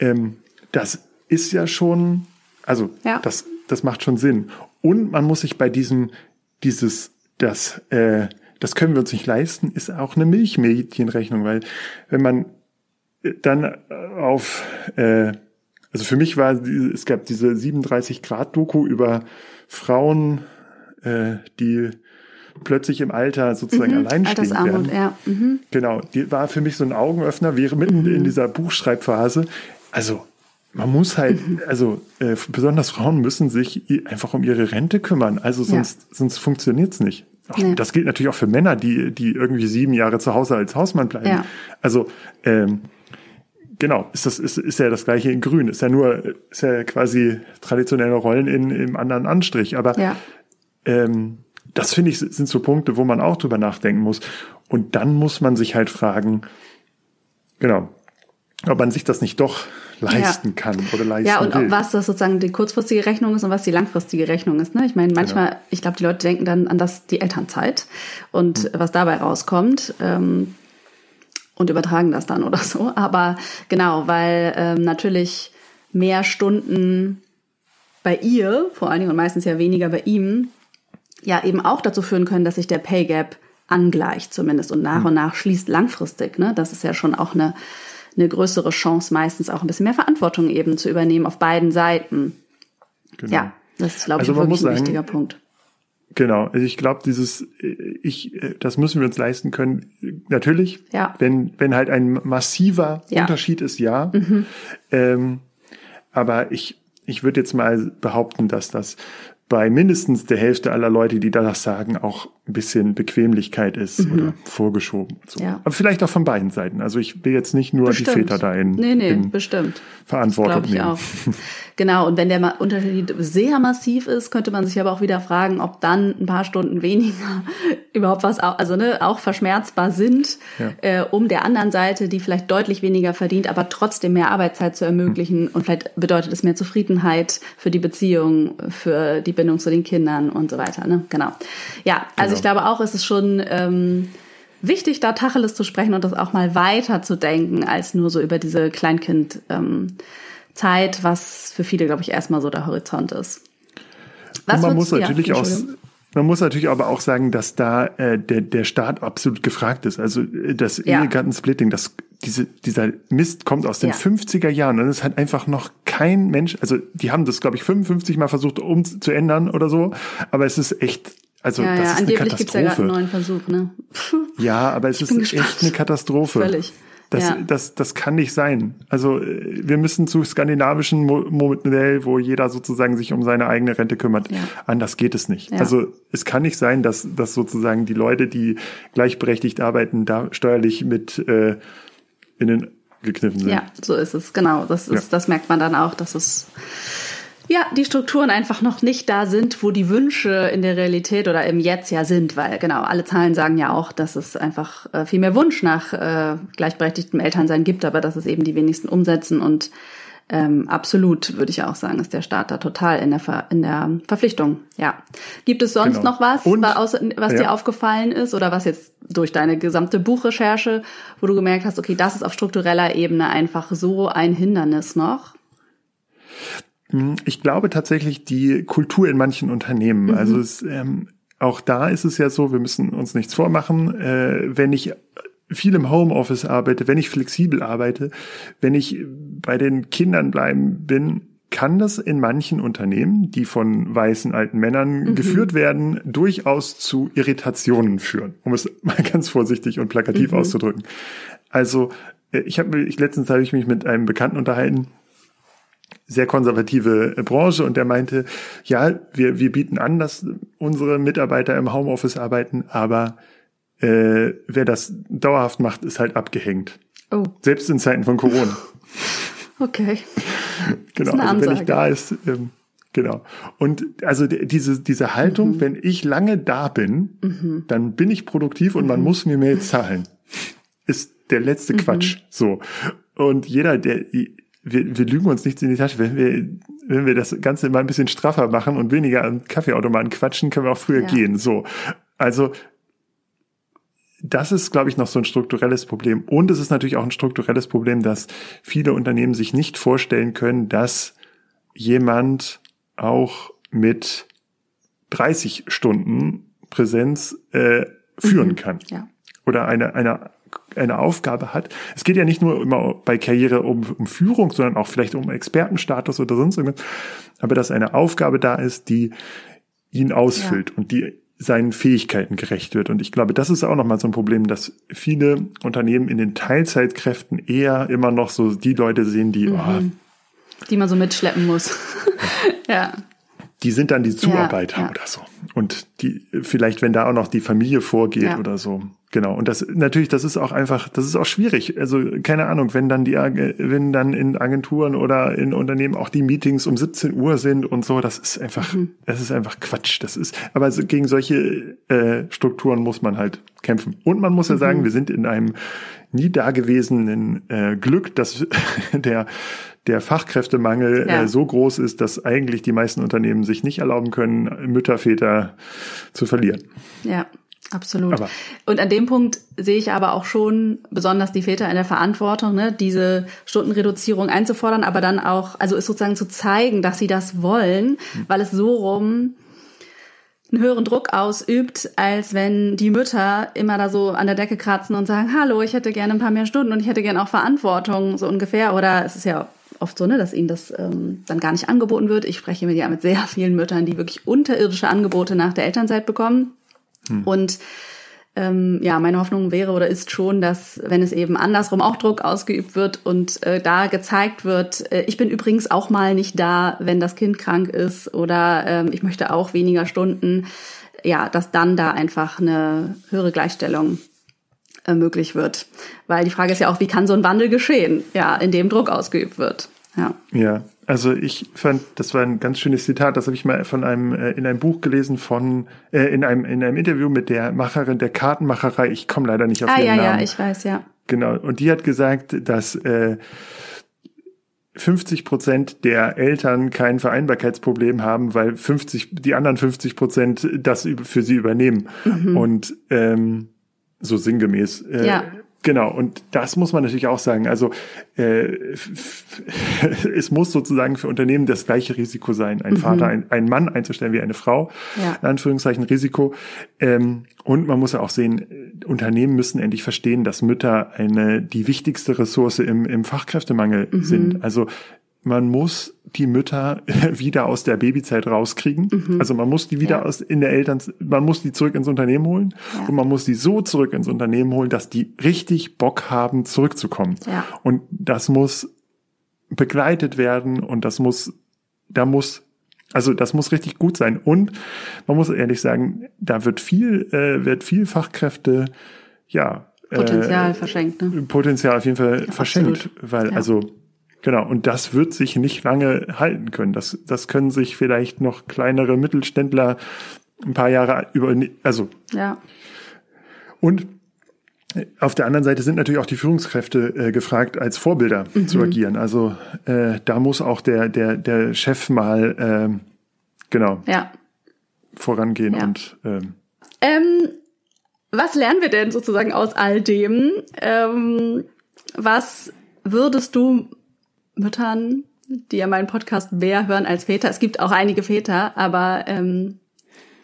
S2: ähm, das ist ja schon, also ja. das das macht schon Sinn. Und man muss sich bei diesem dieses, das, äh, das können wir uns nicht leisten, ist auch eine Milchmädchenrechnung, weil wenn man äh, dann auf, äh, also für mich war, es gab diese 37 Grad Doku über Frauen, äh, die plötzlich im Alter sozusagen mhm, alleinstehend werden. Ja. Mhm. Genau, die war für mich so ein Augenöffner, wäre mitten mhm. in dieser Buchschreibphase. Also man muss halt, also äh, besonders Frauen müssen sich einfach um ihre Rente kümmern. Also sonst, ja. sonst funktioniert's nicht. Auch, nee. Das gilt natürlich auch für Männer, die, die irgendwie sieben Jahre zu Hause als Hausmann bleiben. Ja. Also ähm, genau, ist das ist, ist ja das gleiche in Grün. Ist ja nur, ist ja quasi traditionelle Rollen in im anderen Anstrich. Aber ja. ähm, das finde ich sind so Punkte, wo man auch drüber nachdenken muss. Und dann muss man sich halt fragen, genau, ob man sich das nicht doch leisten ja. kann oder leisten
S3: Ja, und
S2: will.
S3: was das sozusagen die kurzfristige Rechnung ist und was die langfristige Rechnung ist. Ne? Ich meine, manchmal, genau. ich glaube, die Leute denken dann an das die Elternzeit und mhm. was dabei rauskommt. Ähm, und übertragen das dann oder so. Aber genau, weil ähm, natürlich mehr Stunden bei ihr, vor allen Dingen und meistens ja weniger bei ihm, ja eben auch dazu führen können, dass sich der Pay Gap angleicht zumindest und nach mhm. und nach schließt langfristig. Ne? Das ist ja schon auch eine eine größere Chance, meistens auch ein bisschen mehr Verantwortung eben zu übernehmen auf beiden Seiten. Genau. Ja, das ist, glaube also ich, wirklich ein sagen, wichtiger Punkt.
S2: Genau, also ich glaube, dieses, ich, das müssen wir uns leisten können. Natürlich, ja. wenn, wenn halt ein massiver ja. Unterschied ist, ja. Mhm. Ähm, aber ich, ich würde jetzt mal behaupten, dass das bei mindestens der Hälfte aller Leute, die das sagen, auch ein bisschen Bequemlichkeit ist mhm. oder vorgeschoben. So. Ja. Aber vielleicht auch von beiden Seiten. Also ich will jetzt nicht nur bestimmt. die Väter da in,
S3: nee, nee,
S2: in
S3: bestimmt.
S2: Verantwortung
S3: ich
S2: nehmen.
S3: Auch. Genau, und wenn der Unterschied sehr massiv ist, könnte man sich aber auch wieder fragen, ob dann ein paar Stunden weniger überhaupt was, auch, also ne, auch verschmerzbar sind, ja. äh, um der anderen Seite, die vielleicht deutlich weniger verdient, aber trotzdem mehr Arbeitszeit zu ermöglichen. Mhm. Und vielleicht bedeutet es mehr Zufriedenheit für die Beziehung, für die Bindung zu den Kindern und so weiter. Ne? Genau. Ja, also genau. Ich glaube auch, es ist schon ähm, wichtig, da Tacheles zu sprechen und das auch mal weiter zu denken, als nur so über diese Kleinkind. Ähm, Zeit, was für viele, glaube ich, erstmal so der Horizont ist.
S2: Was man muss natürlich ja, auch man muss natürlich aber auch sagen, dass da äh, der, der Staat absolut gefragt ist. Also äh, das ja. Ehegattensplitting, das, diese, dieser Mist kommt aus den ja. 50er Jahren und es hat einfach noch kein Mensch, also die haben das, glaube ich, 55 Mal versucht um zu ändern oder so, aber es ist echt also
S3: ja,
S2: das
S3: ja,
S2: ist
S3: angeblich
S2: eine Katastrophe.
S3: Gibt's ja gerade einen neuen Versuch, ne?
S2: Ja, aber es ist gespannt. echt eine Katastrophe. Völlig. Das, ja. das, das kann nicht sein. Also äh, wir müssen zu skandinavischen Modell, wo jeder sozusagen sich um seine eigene Rente kümmert. Ja. Anders geht es nicht. Ja. Also es kann nicht sein, dass, dass sozusagen die Leute, die gleichberechtigt arbeiten, da steuerlich mit äh, in den gekniffen sind.
S3: Ja, so ist es. Genau. Das ist, das merkt man dann auch, dass es ja, die Strukturen einfach noch nicht da sind, wo die Wünsche in der Realität oder im Jetzt ja sind, weil genau, alle Zahlen sagen ja auch, dass es einfach äh, viel mehr Wunsch nach äh, gleichberechtigtem Elternsein gibt, aber dass es eben die wenigsten umsetzen und ähm, absolut, würde ich auch sagen, ist der Staat da total in der, Ver in der Verpflichtung. Ja. Gibt es sonst genau. noch was, und, was, was ja. dir aufgefallen ist oder was jetzt durch deine gesamte Buchrecherche, wo du gemerkt hast, okay, das ist auf struktureller Ebene einfach so ein Hindernis noch?
S2: Hm, ich glaube tatsächlich die Kultur in manchen Unternehmen. Mhm. Also es, ähm, auch da ist es ja so, wir müssen uns nichts vormachen. Äh, wenn ich viel im Homeoffice arbeite, wenn ich flexibel arbeite, wenn ich bei den Kindern bleiben bin, kann das in manchen Unternehmen, die von weißen alten Männern mhm. geführt werden, durchaus zu Irritationen führen, um es mal ganz vorsichtig und plakativ mhm. auszudrücken. Also äh, ich habe ich letztens habe ich mich mit einem Bekannten unterhalten, sehr konservative Branche und der meinte, ja, wir, wir bieten an, dass unsere Mitarbeiter im Homeoffice arbeiten, aber äh, wer das dauerhaft macht, ist halt abgehängt. Oh. Selbst in Zeiten von Corona.
S3: okay.
S2: Genau, also wenn ich da ist, ähm, genau. Und also diese, diese Haltung, mhm. wenn ich lange da bin, mhm. dann bin ich produktiv und mhm. man muss mir mehr zahlen. Ist der letzte mhm. Quatsch. So. Und jeder, der wir, wir lügen uns nichts in die Tasche. Wenn wir, wenn wir das Ganze mal ein bisschen straffer machen und weniger am Kaffeeautomaten quatschen, können wir auch früher ja. gehen. So. Also, das ist, glaube ich, noch so ein strukturelles Problem. Und es ist natürlich auch ein strukturelles Problem, dass viele Unternehmen sich nicht vorstellen können, dass jemand auch mit 30 Stunden Präsenz äh, führen mhm. kann. Ja. Oder eine, eine eine Aufgabe hat. Es geht ja nicht nur immer bei Karriere um, um Führung, sondern auch vielleicht um Expertenstatus oder sonst irgendwas. Aber dass eine Aufgabe da ist, die ihn ausfüllt ja. und die seinen Fähigkeiten gerecht wird. Und ich glaube, das ist auch nochmal so ein Problem, dass viele Unternehmen in den Teilzeitkräften eher immer noch so die Leute sehen, die, mhm.
S3: oh, die man so mitschleppen muss. ja.
S2: Die sind dann die Zuarbeiter ja, ja. oder so. Und die, vielleicht, wenn da auch noch die Familie vorgeht ja. oder so. Genau. Und das natürlich, das ist auch einfach, das ist auch schwierig. Also keine Ahnung, wenn dann die, wenn dann in Agenturen oder in Unternehmen auch die Meetings um 17 Uhr sind und so, das ist einfach, mhm. das ist einfach Quatsch. Das ist, aber gegen solche äh, Strukturen muss man halt kämpfen. Und man muss ja mhm. sagen, wir sind in einem nie dagewesenen äh, Glück, dass der der Fachkräftemangel ja. äh, so groß ist, dass eigentlich die meisten Unternehmen sich nicht erlauben können, Mütter, Väter zu verlieren.
S3: Ja. Absolut. Aber und an dem Punkt sehe ich aber auch schon besonders die Väter in der Verantwortung, ne, diese Stundenreduzierung einzufordern, aber dann auch, also es sozusagen zu zeigen, dass sie das wollen, hm. weil es so rum einen höheren Druck ausübt, als wenn die Mütter immer da so an der Decke kratzen und sagen, hallo, ich hätte gerne ein paar mehr Stunden und ich hätte gerne auch Verantwortung, so ungefähr. Oder es ist ja oft so, ne, dass ihnen das ähm, dann gar nicht angeboten wird. Ich spreche mit ja mit sehr vielen Müttern, die wirklich unterirdische Angebote nach der Elternzeit bekommen hm. Und ähm, ja, meine Hoffnung wäre oder ist schon, dass wenn es eben andersrum auch Druck ausgeübt wird und äh, da gezeigt wird, äh, ich bin übrigens auch mal nicht da, wenn das Kind krank ist oder äh, ich möchte auch weniger Stunden, ja, dass dann da einfach eine höhere Gleichstellung äh, möglich wird. Weil die Frage ist ja auch, wie kann so ein Wandel geschehen, ja, in dem Druck ausgeübt wird. Ja.
S2: Ja, also ich fand, das war ein ganz schönes Zitat, das habe ich mal von einem äh, in einem Buch gelesen von äh, in einem in einem Interview mit der Macherin der Kartenmacherei. Ich komme leider nicht auf
S3: ah,
S2: ihren
S3: ja,
S2: Namen.
S3: ja, ich weiß, ja.
S2: Genau. Und die hat gesagt, dass äh, 50 Prozent der Eltern kein Vereinbarkeitsproblem haben, weil 50 die anderen 50 Prozent das für sie übernehmen. Und ähm, so sinngemäß. Äh,
S3: Ja.
S2: Genau, und das muss man natürlich auch sagen. Also äh, es muss sozusagen für Unternehmen das gleiche Risiko sein, ein Vater, ein, ein Mann einzustellen wie eine Frau,
S3: Ja.
S2: in Anführungszeichen Risiko. Ähm, und man muss ja auch sehen, Unternehmen müssen endlich verstehen, dass Mütter eine die wichtigste Ressource im, im Fachkräftemangel sind. Also man muss die Mütter wieder aus der Babyzeit rauskriegen. Also man muss die wieder
S3: Ja.
S2: aus in der Eltern, man muss die zurück ins Unternehmen holen
S3: Ja.
S2: und man muss die so zurück ins Unternehmen holen, dass die richtig Bock haben, zurückzukommen.
S3: Ja.
S2: Und das muss begleitet werden und das muss, da muss, also das muss richtig gut sein. Und man muss ehrlich sagen, da wird viel, äh, wird viel Fachkräfte, ja,
S3: Potenzial
S2: äh,
S3: verschenkt, ne?
S2: Potenzial auf jeden Fall verschenkt,
S3: absolut.
S2: weil
S3: Ja.
S2: also genau und das wird sich nicht lange halten können. Das das können sich vielleicht noch kleinere Mittelständler ein paar Jahre über also
S3: Ja.
S2: und auf der anderen Seite sind natürlich auch die Führungskräfte äh, gefragt, als Vorbilder zu agieren. Also äh, da muss auch der der der Chef mal ähm, genau
S3: Ja.
S2: vorangehen
S3: Ja.
S2: und ähm,
S3: Ähm, was lernen wir denn sozusagen aus all dem? Ähm, was würdest du Müttern, die ja meinen Podcast mehr hören als Väter, es gibt auch einige Väter, aber ähm,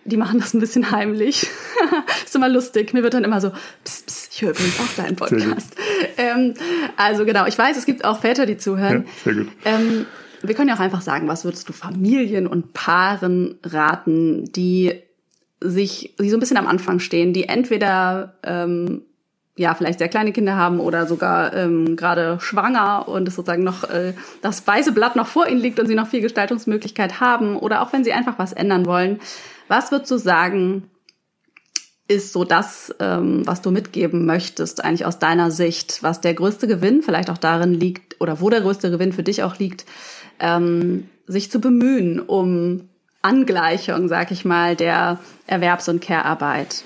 S3: die machen das ein bisschen heimlich. ist immer lustig. Mir wird dann immer so, pss, pss, ich höre übrigens auch deinen. Podcast. Ähm, also genau, ich weiß, es gibt auch Väter, die zuhören.
S2: ja, sehr gut.
S3: Ähm, wir können ja auch einfach sagen, was würdest du Familien und Paaren raten, die sich, die so ein bisschen am Anfang stehen, die entweder ähm, ja vielleicht sehr kleine Kinder haben oder sogar ähm, gerade schwanger und es sozusagen noch äh, das weiße Blatt noch vor ihnen liegt und sie noch viel Gestaltungsmöglichkeit haben oder auch wenn sie einfach was ändern wollen. Was würdest du sagen, ist so das, ähm, was du mitgeben möchtest, eigentlich aus deiner Sicht, was der größte Gewinn vielleicht auch darin liegt oder wo der größte Gewinn für dich auch liegt, ähm, sich zu bemühen um Angleichung, sag ich mal, der Erwerbs- und Care-Arbeit.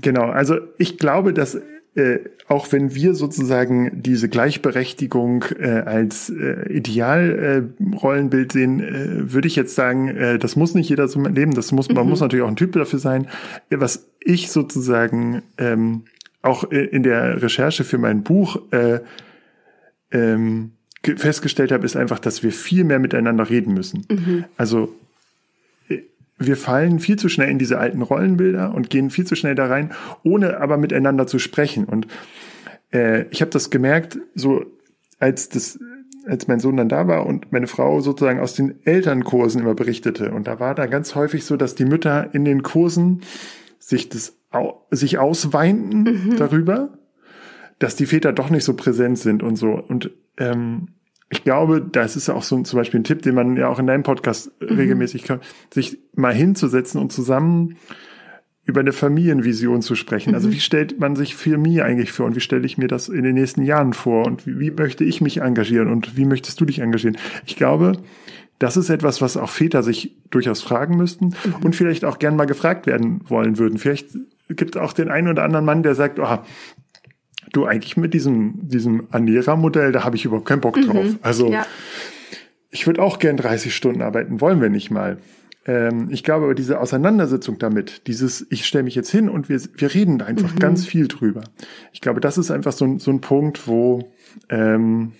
S2: Genau, also ich glaube, dass äh, auch wenn wir sozusagen diese Gleichberechtigung äh, als äh, Idealrollenbild äh, sehen, äh, würde ich jetzt sagen, äh, das muss nicht jeder so leben, das muss, man muss natürlich auch ein Typ dafür sein. Was ich sozusagen ähm, auch äh, in der Recherche für mein Buch äh, ähm, ge- festgestellt habe, ist einfach, dass wir viel mehr miteinander reden müssen. Also wir fallen viel zu schnell in diese alten Rollenbilder und gehen viel zu schnell da rein, ohne aber miteinander zu sprechen. Und äh, ich habe das gemerkt, so als das, als mein Sohn dann da war und meine Frau sozusagen aus den Elternkursen immer berichtete. Und da war da ganz häufig so, dass die Mütter in den Kursen sich das sich ausweinten darüber, dass die Väter doch nicht so präsent sind und so. Und ähm, ich glaube, das ist auch so ein, zum Beispiel ein Tipp, den man ja auch in deinem Podcast regelmäßig kann, sich mal hinzusetzen und zusammen über eine Familienvision zu sprechen. Also wie stellt man sich Familie eigentlich vor und wie stelle ich mir das in den nächsten Jahren vor und wie, wie möchte ich mich engagieren und wie möchtest du dich engagieren? Ich glaube, das ist etwas, was auch Väter sich durchaus fragen müssten und vielleicht auch gern mal gefragt werden wollen würden. Vielleicht gibt es auch den einen oder anderen Mann, der sagt, oh, du eigentlich mit diesem, diesem Ernährermodell, da habe ich überhaupt keinen Bock drauf. Also
S3: Ja.
S2: ich würde auch gern 30 Stunden arbeiten, wollen wir nicht mal. Ähm, ich glaube aber diese Auseinandersetzung damit, dieses, ich stelle mich jetzt hin und wir, wir reden da einfach ganz viel drüber. Ich glaube, das ist einfach so ein, so ein Punkt, wo ähm,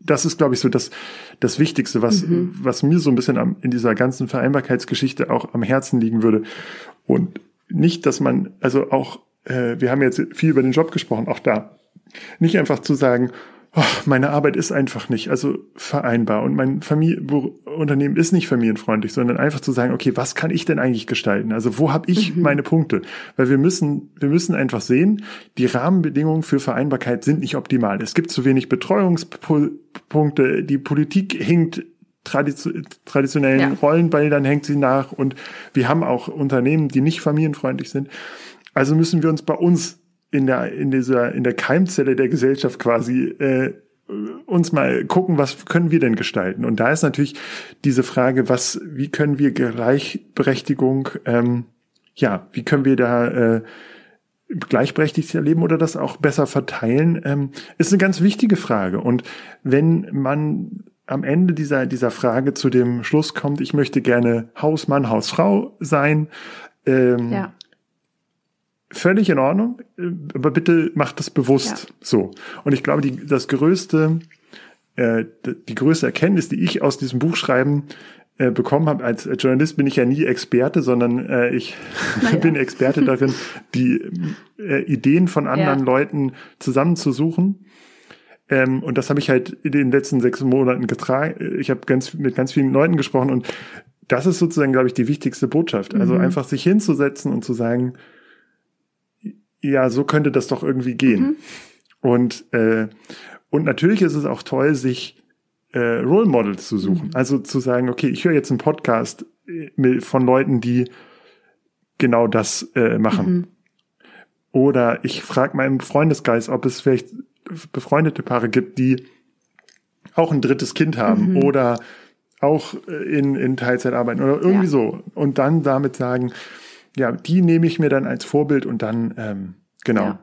S2: das ist, glaube ich, so das, das Wichtigste, was, was mir so ein bisschen am, in dieser ganzen Vereinbarkeitsgeschichte auch am Herzen liegen würde. Und nicht, dass man, also auch, äh, wir haben jetzt viel über den Job gesprochen, auch da, nicht einfach zu sagen, oh, meine Arbeit ist einfach nicht, also vereinbar und mein Familie Unternehmen ist nicht familienfreundlich, sondern einfach zu sagen, okay, was kann ich denn eigentlich gestalten? Also wo habe ich meine Punkte? Weil wir müssen, wir müssen einfach sehen, die Rahmenbedingungen für Vereinbarkeit sind nicht optimal. Es gibt zu wenig Betreuungspunkte, die Politik hinkt traditionellen ja. Rollenbildern hängt sie nach und wir haben auch Unternehmen, die nicht familienfreundlich sind. Also müssen wir uns bei uns in der in dieser in der Keimzelle der Gesellschaft quasi äh, uns mal gucken, was können wir denn gestalten? Und da ist natürlich diese Frage, was, wie können wir Gleichberechtigung, ähm, ja, wie können wir da äh, gleichberechtigt erleben oder das auch besser verteilen, ähm, ist eine ganz wichtige Frage. Und wenn man am Ende dieser, dieser Frage zu dem Schluss kommt, ich möchte gerne Hausmann, Hausfrau sein, ähm, ja. Völlig in Ordnung, äh, aber bitte macht das bewusst ja. so. Und ich glaube, die, das größte, äh, die größte Erkenntnis, die ich aus diesem Buch schreiben äh, bekommen habe. Als Journalist bin ich ja nie Experte, sondern äh, ich naja. bin Experte darin, die äh, Ideen von anderen ja. Leuten zusammenzusuchen. Ähm, und das habe ich halt in den letzten sechs Monaten getragen. Ich habe ganz mit ganz vielen Leuten gesprochen und das ist sozusagen, glaube ich, die wichtigste Botschaft. Also mhm. einfach sich hinzusetzen und zu sagen, ja, so könnte das doch irgendwie gehen. Mhm. Und äh, und natürlich ist es auch toll, sich äh, Role Models zu suchen. Mhm. Also zu sagen, okay, ich höre jetzt einen Podcast äh, von Leuten, die genau das äh, machen. Mhm. Oder ich frage meinen Freundesgeist, ob es vielleicht befreundete Paare gibt, die auch ein drittes Kind haben mhm. oder auch äh, in, in Teilzeit arbeiten oder irgendwie ja. so. Und dann damit sagen, ja, die nehme ich mir dann als Vorbild und dann, ähm, genau. Ja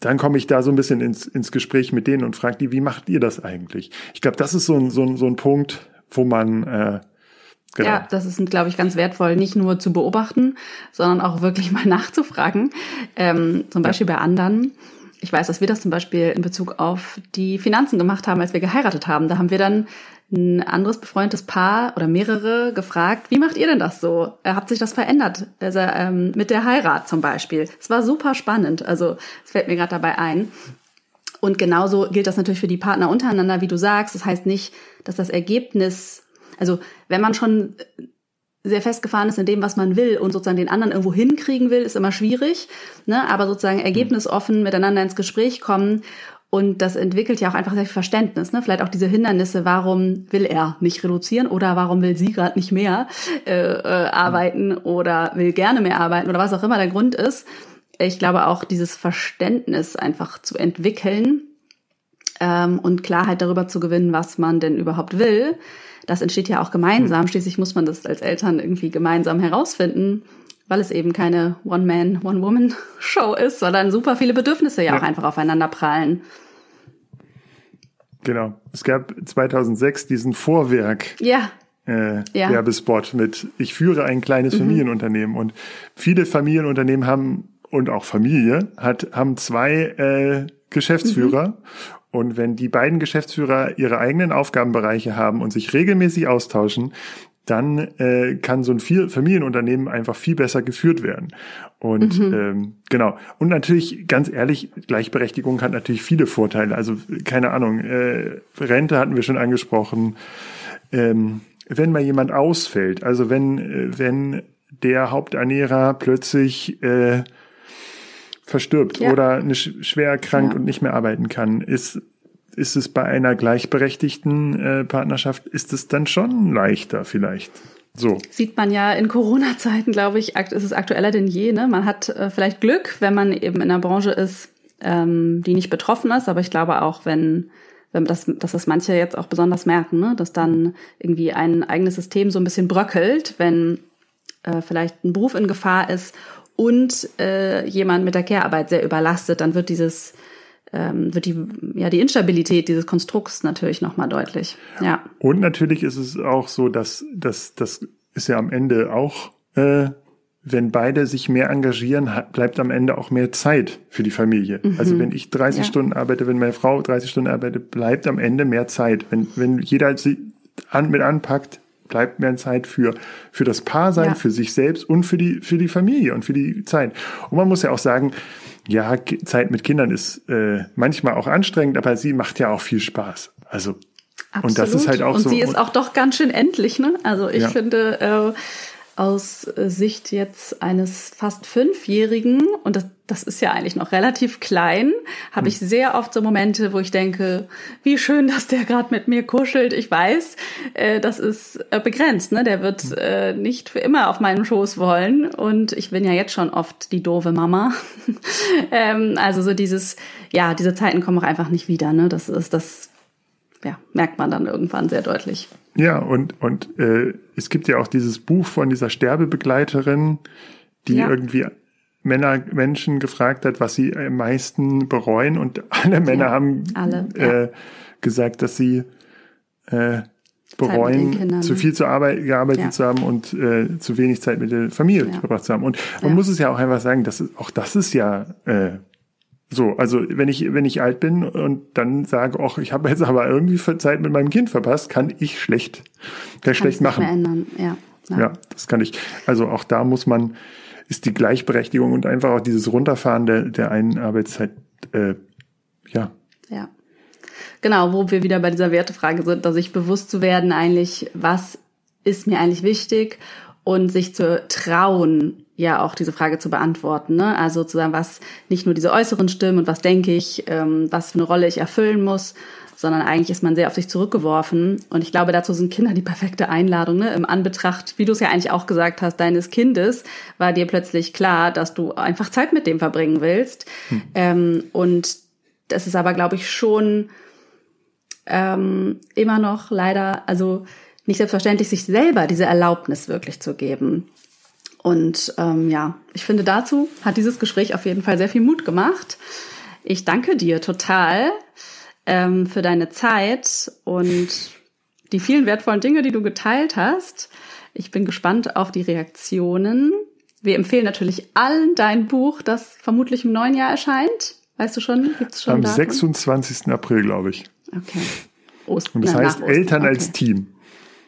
S2: dann komme ich da so ein bisschen ins, ins Gespräch mit denen und frage die, wie macht ihr das eigentlich? Ich glaube, das ist so ein, so ein, so ein Punkt, wo man äh,
S3: Genau. Ja, das ist, glaube ich, ganz wertvoll, nicht nur zu beobachten, sondern auch wirklich mal nachzufragen. Ähm, zum Beispiel ja. bei anderen. Ich weiß, dass wir das zum Beispiel in Bezug auf die Finanzen gemacht haben, als wir geheiratet haben. Da haben wir dann ein anderes befreundetes Paar oder mehrere gefragt, wie macht ihr denn das so? Hat sich das verändert? Also ähm, mit der Heirat zum Beispiel. Es war super spannend. Also es fällt mir gerade dabei ein. Und genauso gilt das natürlich für die Partner untereinander, wie du sagst. Das heißt nicht, dass das Ergebnis, also wenn man schon sehr festgefahren ist in dem, was man will und sozusagen den anderen irgendwo hinkriegen will, ist immer schwierig. Ne? Aber sozusagen ergebnisoffen miteinander ins Gespräch kommen und das entwickelt ja auch einfach sehr viel Verständnis. Ne? Vielleicht auch diese Hindernisse, warum will er nicht reduzieren oder warum will sie gerade nicht mehr äh, äh, arbeiten oder will gerne mehr arbeiten oder was auch immer der Grund ist. Ich glaube auch dieses Verständnis einfach zu entwickeln ähm, und Klarheit darüber zu gewinnen, was man denn überhaupt will. Das entsteht ja auch gemeinsam. Schließlich muss man das als Eltern irgendwie gemeinsam herausfinden weil es eben keine One-Man, One-Woman-Show ist, sondern super viele Bedürfnisse ja, ja. auch einfach aufeinander prallen.
S2: Genau. Es gab 2006 diesen Vorwerk.
S3: Ja.
S2: Äh, ja. Werbespot mit Ich führe ein kleines mhm. Familienunternehmen und viele Familienunternehmen haben und auch Familie hat haben zwei äh, Geschäftsführer mhm. und wenn die beiden Geschäftsführer ihre eigenen Aufgabenbereiche haben und sich regelmäßig austauschen, dann äh, kann so ein viel Familienunternehmen einfach viel besser geführt werden. Und mhm. ähm, genau. Und natürlich, ganz ehrlich, Gleichberechtigung hat natürlich viele Vorteile. Also keine Ahnung, äh, Rente hatten wir schon angesprochen. Ähm, wenn mal jemand ausfällt, also wenn, äh, wenn der Haupternährer plötzlich äh, verstirbt ja. oder eine schwer erkrankt ja. und nicht mehr arbeiten kann, ist ist es bei einer gleichberechtigten äh, Partnerschaft, ist es dann schon leichter vielleicht. So.
S3: Sieht man ja in Corona-Zeiten, glaube ich, ist es aktueller denn je. Ne? Man hat äh, vielleicht Glück, wenn man eben in einer Branche ist, ähm, die nicht betroffen ist, aber ich glaube auch, wenn, wenn das, dass das manche jetzt auch besonders merken, ne? dass dann irgendwie ein eigenes System so ein bisschen bröckelt, wenn äh, vielleicht ein Beruf in Gefahr ist und äh, jemand mit der Care-Arbeit sehr überlastet, dann wird dieses ähm, wird die, ja, die Instabilität dieses Konstrukts natürlich nochmal deutlich. Ja.
S2: Und natürlich ist es auch so, dass, dass das ist ja am Ende auch, äh, wenn beide sich mehr engagieren, bleibt am Ende auch mehr Zeit für die Familie. Mhm. Also wenn ich 30 ja. Stunden arbeite, wenn meine Frau 30 Stunden arbeitet, bleibt am Ende mehr Zeit. Wenn, wenn jeder sie an, mit anpackt, bleibt mehr Zeit für, für das Paarsein, ja. für sich selbst und für die, für die Familie und für die Zeit. Und man muss ja auch sagen, ja, Zeit mit Kindern ist äh, manchmal auch anstrengend, aber sie macht ja auch viel Spaß. Also
S3: Absolut. und das ist halt auch und so. Und sie ist auch doch ganz schön endlich, ne? Also ich ja. finde äh, aus Sicht jetzt eines fast Fünfjährigen und das das ist ja eigentlich noch relativ klein, habe ich sehr oft so Momente, wo ich denke, wie schön, dass der gerade mit mir kuschelt. Ich weiß, äh, das ist äh, begrenzt, ne? Der wird äh, nicht für immer auf meinem Schoß wollen. Und ich bin ja jetzt schon oft die doofe Mama. ähm, also so dieses, ja, diese Zeiten kommen auch einfach nicht wieder. Ne? Das ist das, ja, merkt man dann irgendwann sehr deutlich.
S2: Ja, und, und äh, es gibt ja auch dieses Buch von dieser Sterbebegleiterin, die ja. irgendwie Männer, Menschen gefragt hat, was sie am meisten bereuen und alle Männer ja, haben alle, ja. äh, gesagt, dass sie äh, bereuen, zu viel zu Arbeit gearbeitet ja. zu haben und äh, zu wenig Zeit mit der Familie verbracht zu haben. Und man muss es ja auch einfach sagen, dass auch das ist ja äh, so, also wenn ich wenn ich alt bin und dann sage, ach, ich habe jetzt aber irgendwie Zeit mit meinem Kind verpasst, kann ich schlecht, kann schlecht machen. Ja, ja. ja, das kann ich. Also auch da muss man ist die Gleichberechtigung und einfach auch dieses Runterfahren der, der einen Arbeitszeit, äh, ja.
S3: Ja. Genau, wo wir wieder bei dieser Wertefrage sind, dass sich bewusst zu werden, eigentlich, was ist mir eigentlich wichtig und sich zu trauen, ja auch diese Frage zu beantworten. Ne? Also zu sagen, was nicht nur diese äußeren Stimmen und was denke ich, ähm, was für eine Rolle ich erfüllen muss, sondern eigentlich ist man sehr auf sich zurückgeworfen. Und ich glaube, dazu sind Kinder die perfekte Einladung. Ne? Im Anbetracht, wie du es ja eigentlich auch gesagt hast, deines Kindes, war dir plötzlich klar, dass du einfach Zeit mit dem verbringen willst. Hm. Ähm, und das ist aber, glaube ich, schon ähm, immer noch leider, also nicht selbstverständlich, sich selber diese Erlaubnis wirklich zu geben. Und ähm, ja, ich finde, dazu hat dieses Gespräch auf jeden Fall sehr viel Mut gemacht. Ich danke dir total ähm, für deine Zeit und die vielen wertvollen Dinge, die du geteilt hast. Ich bin gespannt auf die Reaktionen. Wir empfehlen natürlich allen dein Buch, das vermutlich im neuen Jahr erscheint. Weißt du schon? Gibt's schon
S2: Am Daten? 26. April, glaube ich.
S3: Okay.
S2: Ost Und das heißt Eltern okay. als Team.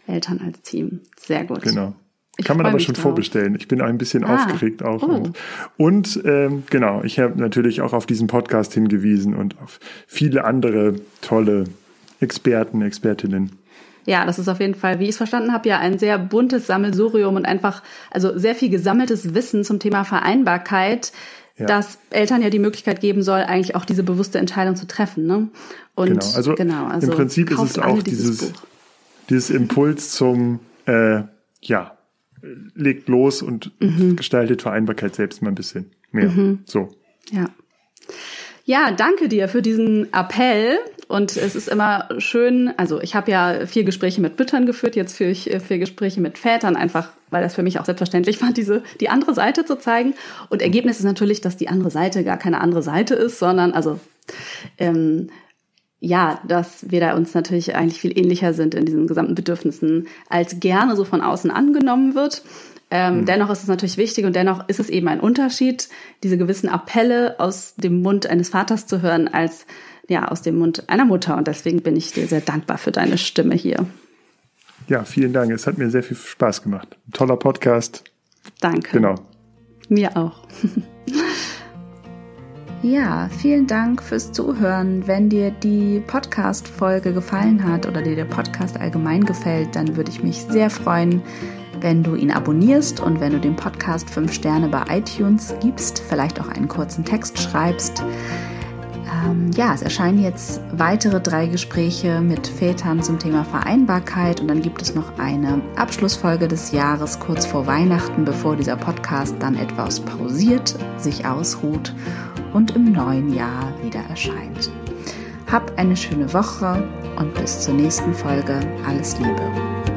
S3: Eltern als Team. Sehr gut.
S2: Genau. Ich Kann man aber schon drauf. vorbestellen. Ich bin ein bisschen ah, aufgeregt auch. Oh. Und, und ähm, genau, ich habe natürlich auch auf diesen Podcast hingewiesen und auf viele andere tolle Experten, Expertinnen.
S3: Ja, das ist auf jeden Fall, wie ich es verstanden habe, ja ein sehr buntes Sammelsurium und einfach, also sehr viel gesammeltes Wissen zum Thema Vereinbarkeit, ja. dass Eltern ja die Möglichkeit geben soll, eigentlich auch diese bewusste Entscheidung zu treffen. Ne?
S2: Und genau, also, genau, also im Prinzip ist es auch dieses, dieses, dieses Impuls zum, äh, ja, legt los und mhm. gestaltet Vereinbarkeit selbst mal ein bisschen mehr. Mhm. So.
S3: Ja. Ja, danke dir für diesen Appell. Und es ist immer schön, also ich habe ja vier Gespräche mit Müttern geführt, jetzt führe ich vier Gespräche mit Vätern, einfach weil das für mich auch selbstverständlich war, diese die andere Seite zu zeigen. Und Ergebnis ist natürlich, dass die andere Seite gar keine andere Seite ist, sondern also ähm, ja, dass wir da uns natürlich eigentlich viel ähnlicher sind in diesen gesamten Bedürfnissen, als gerne so von außen angenommen wird. Ähm, mhm. Dennoch ist es natürlich wichtig und dennoch ist es eben ein Unterschied, diese gewissen Appelle aus dem Mund eines Vaters zu hören, als ja aus dem Mund einer Mutter. Und deswegen bin ich dir sehr dankbar für deine Stimme hier.
S2: Ja, vielen Dank. Es hat mir sehr viel Spaß gemacht. toller Podcast.
S3: Danke.
S2: Genau.
S3: Mir auch. Ja, vielen Dank fürs Zuhören. Wenn dir die Podcast-Folge gefallen hat oder dir der Podcast allgemein gefällt, dann würde ich mich sehr freuen, wenn du ihn abonnierst und wenn du dem Podcast fünf Sterne bei iTunes gibst, vielleicht auch einen kurzen Text schreibst. Ähm, ja, es erscheinen jetzt weitere drei Gespräche mit Vätern zum Thema Vereinbarkeit und dann gibt es noch eine Abschlussfolge des Jahres kurz vor Weihnachten, bevor dieser Podcast dann etwas pausiert, sich ausruht und im neuen Jahr wieder erscheint. Hab eine schöne Woche und bis zur nächsten Folge. Alles Liebe.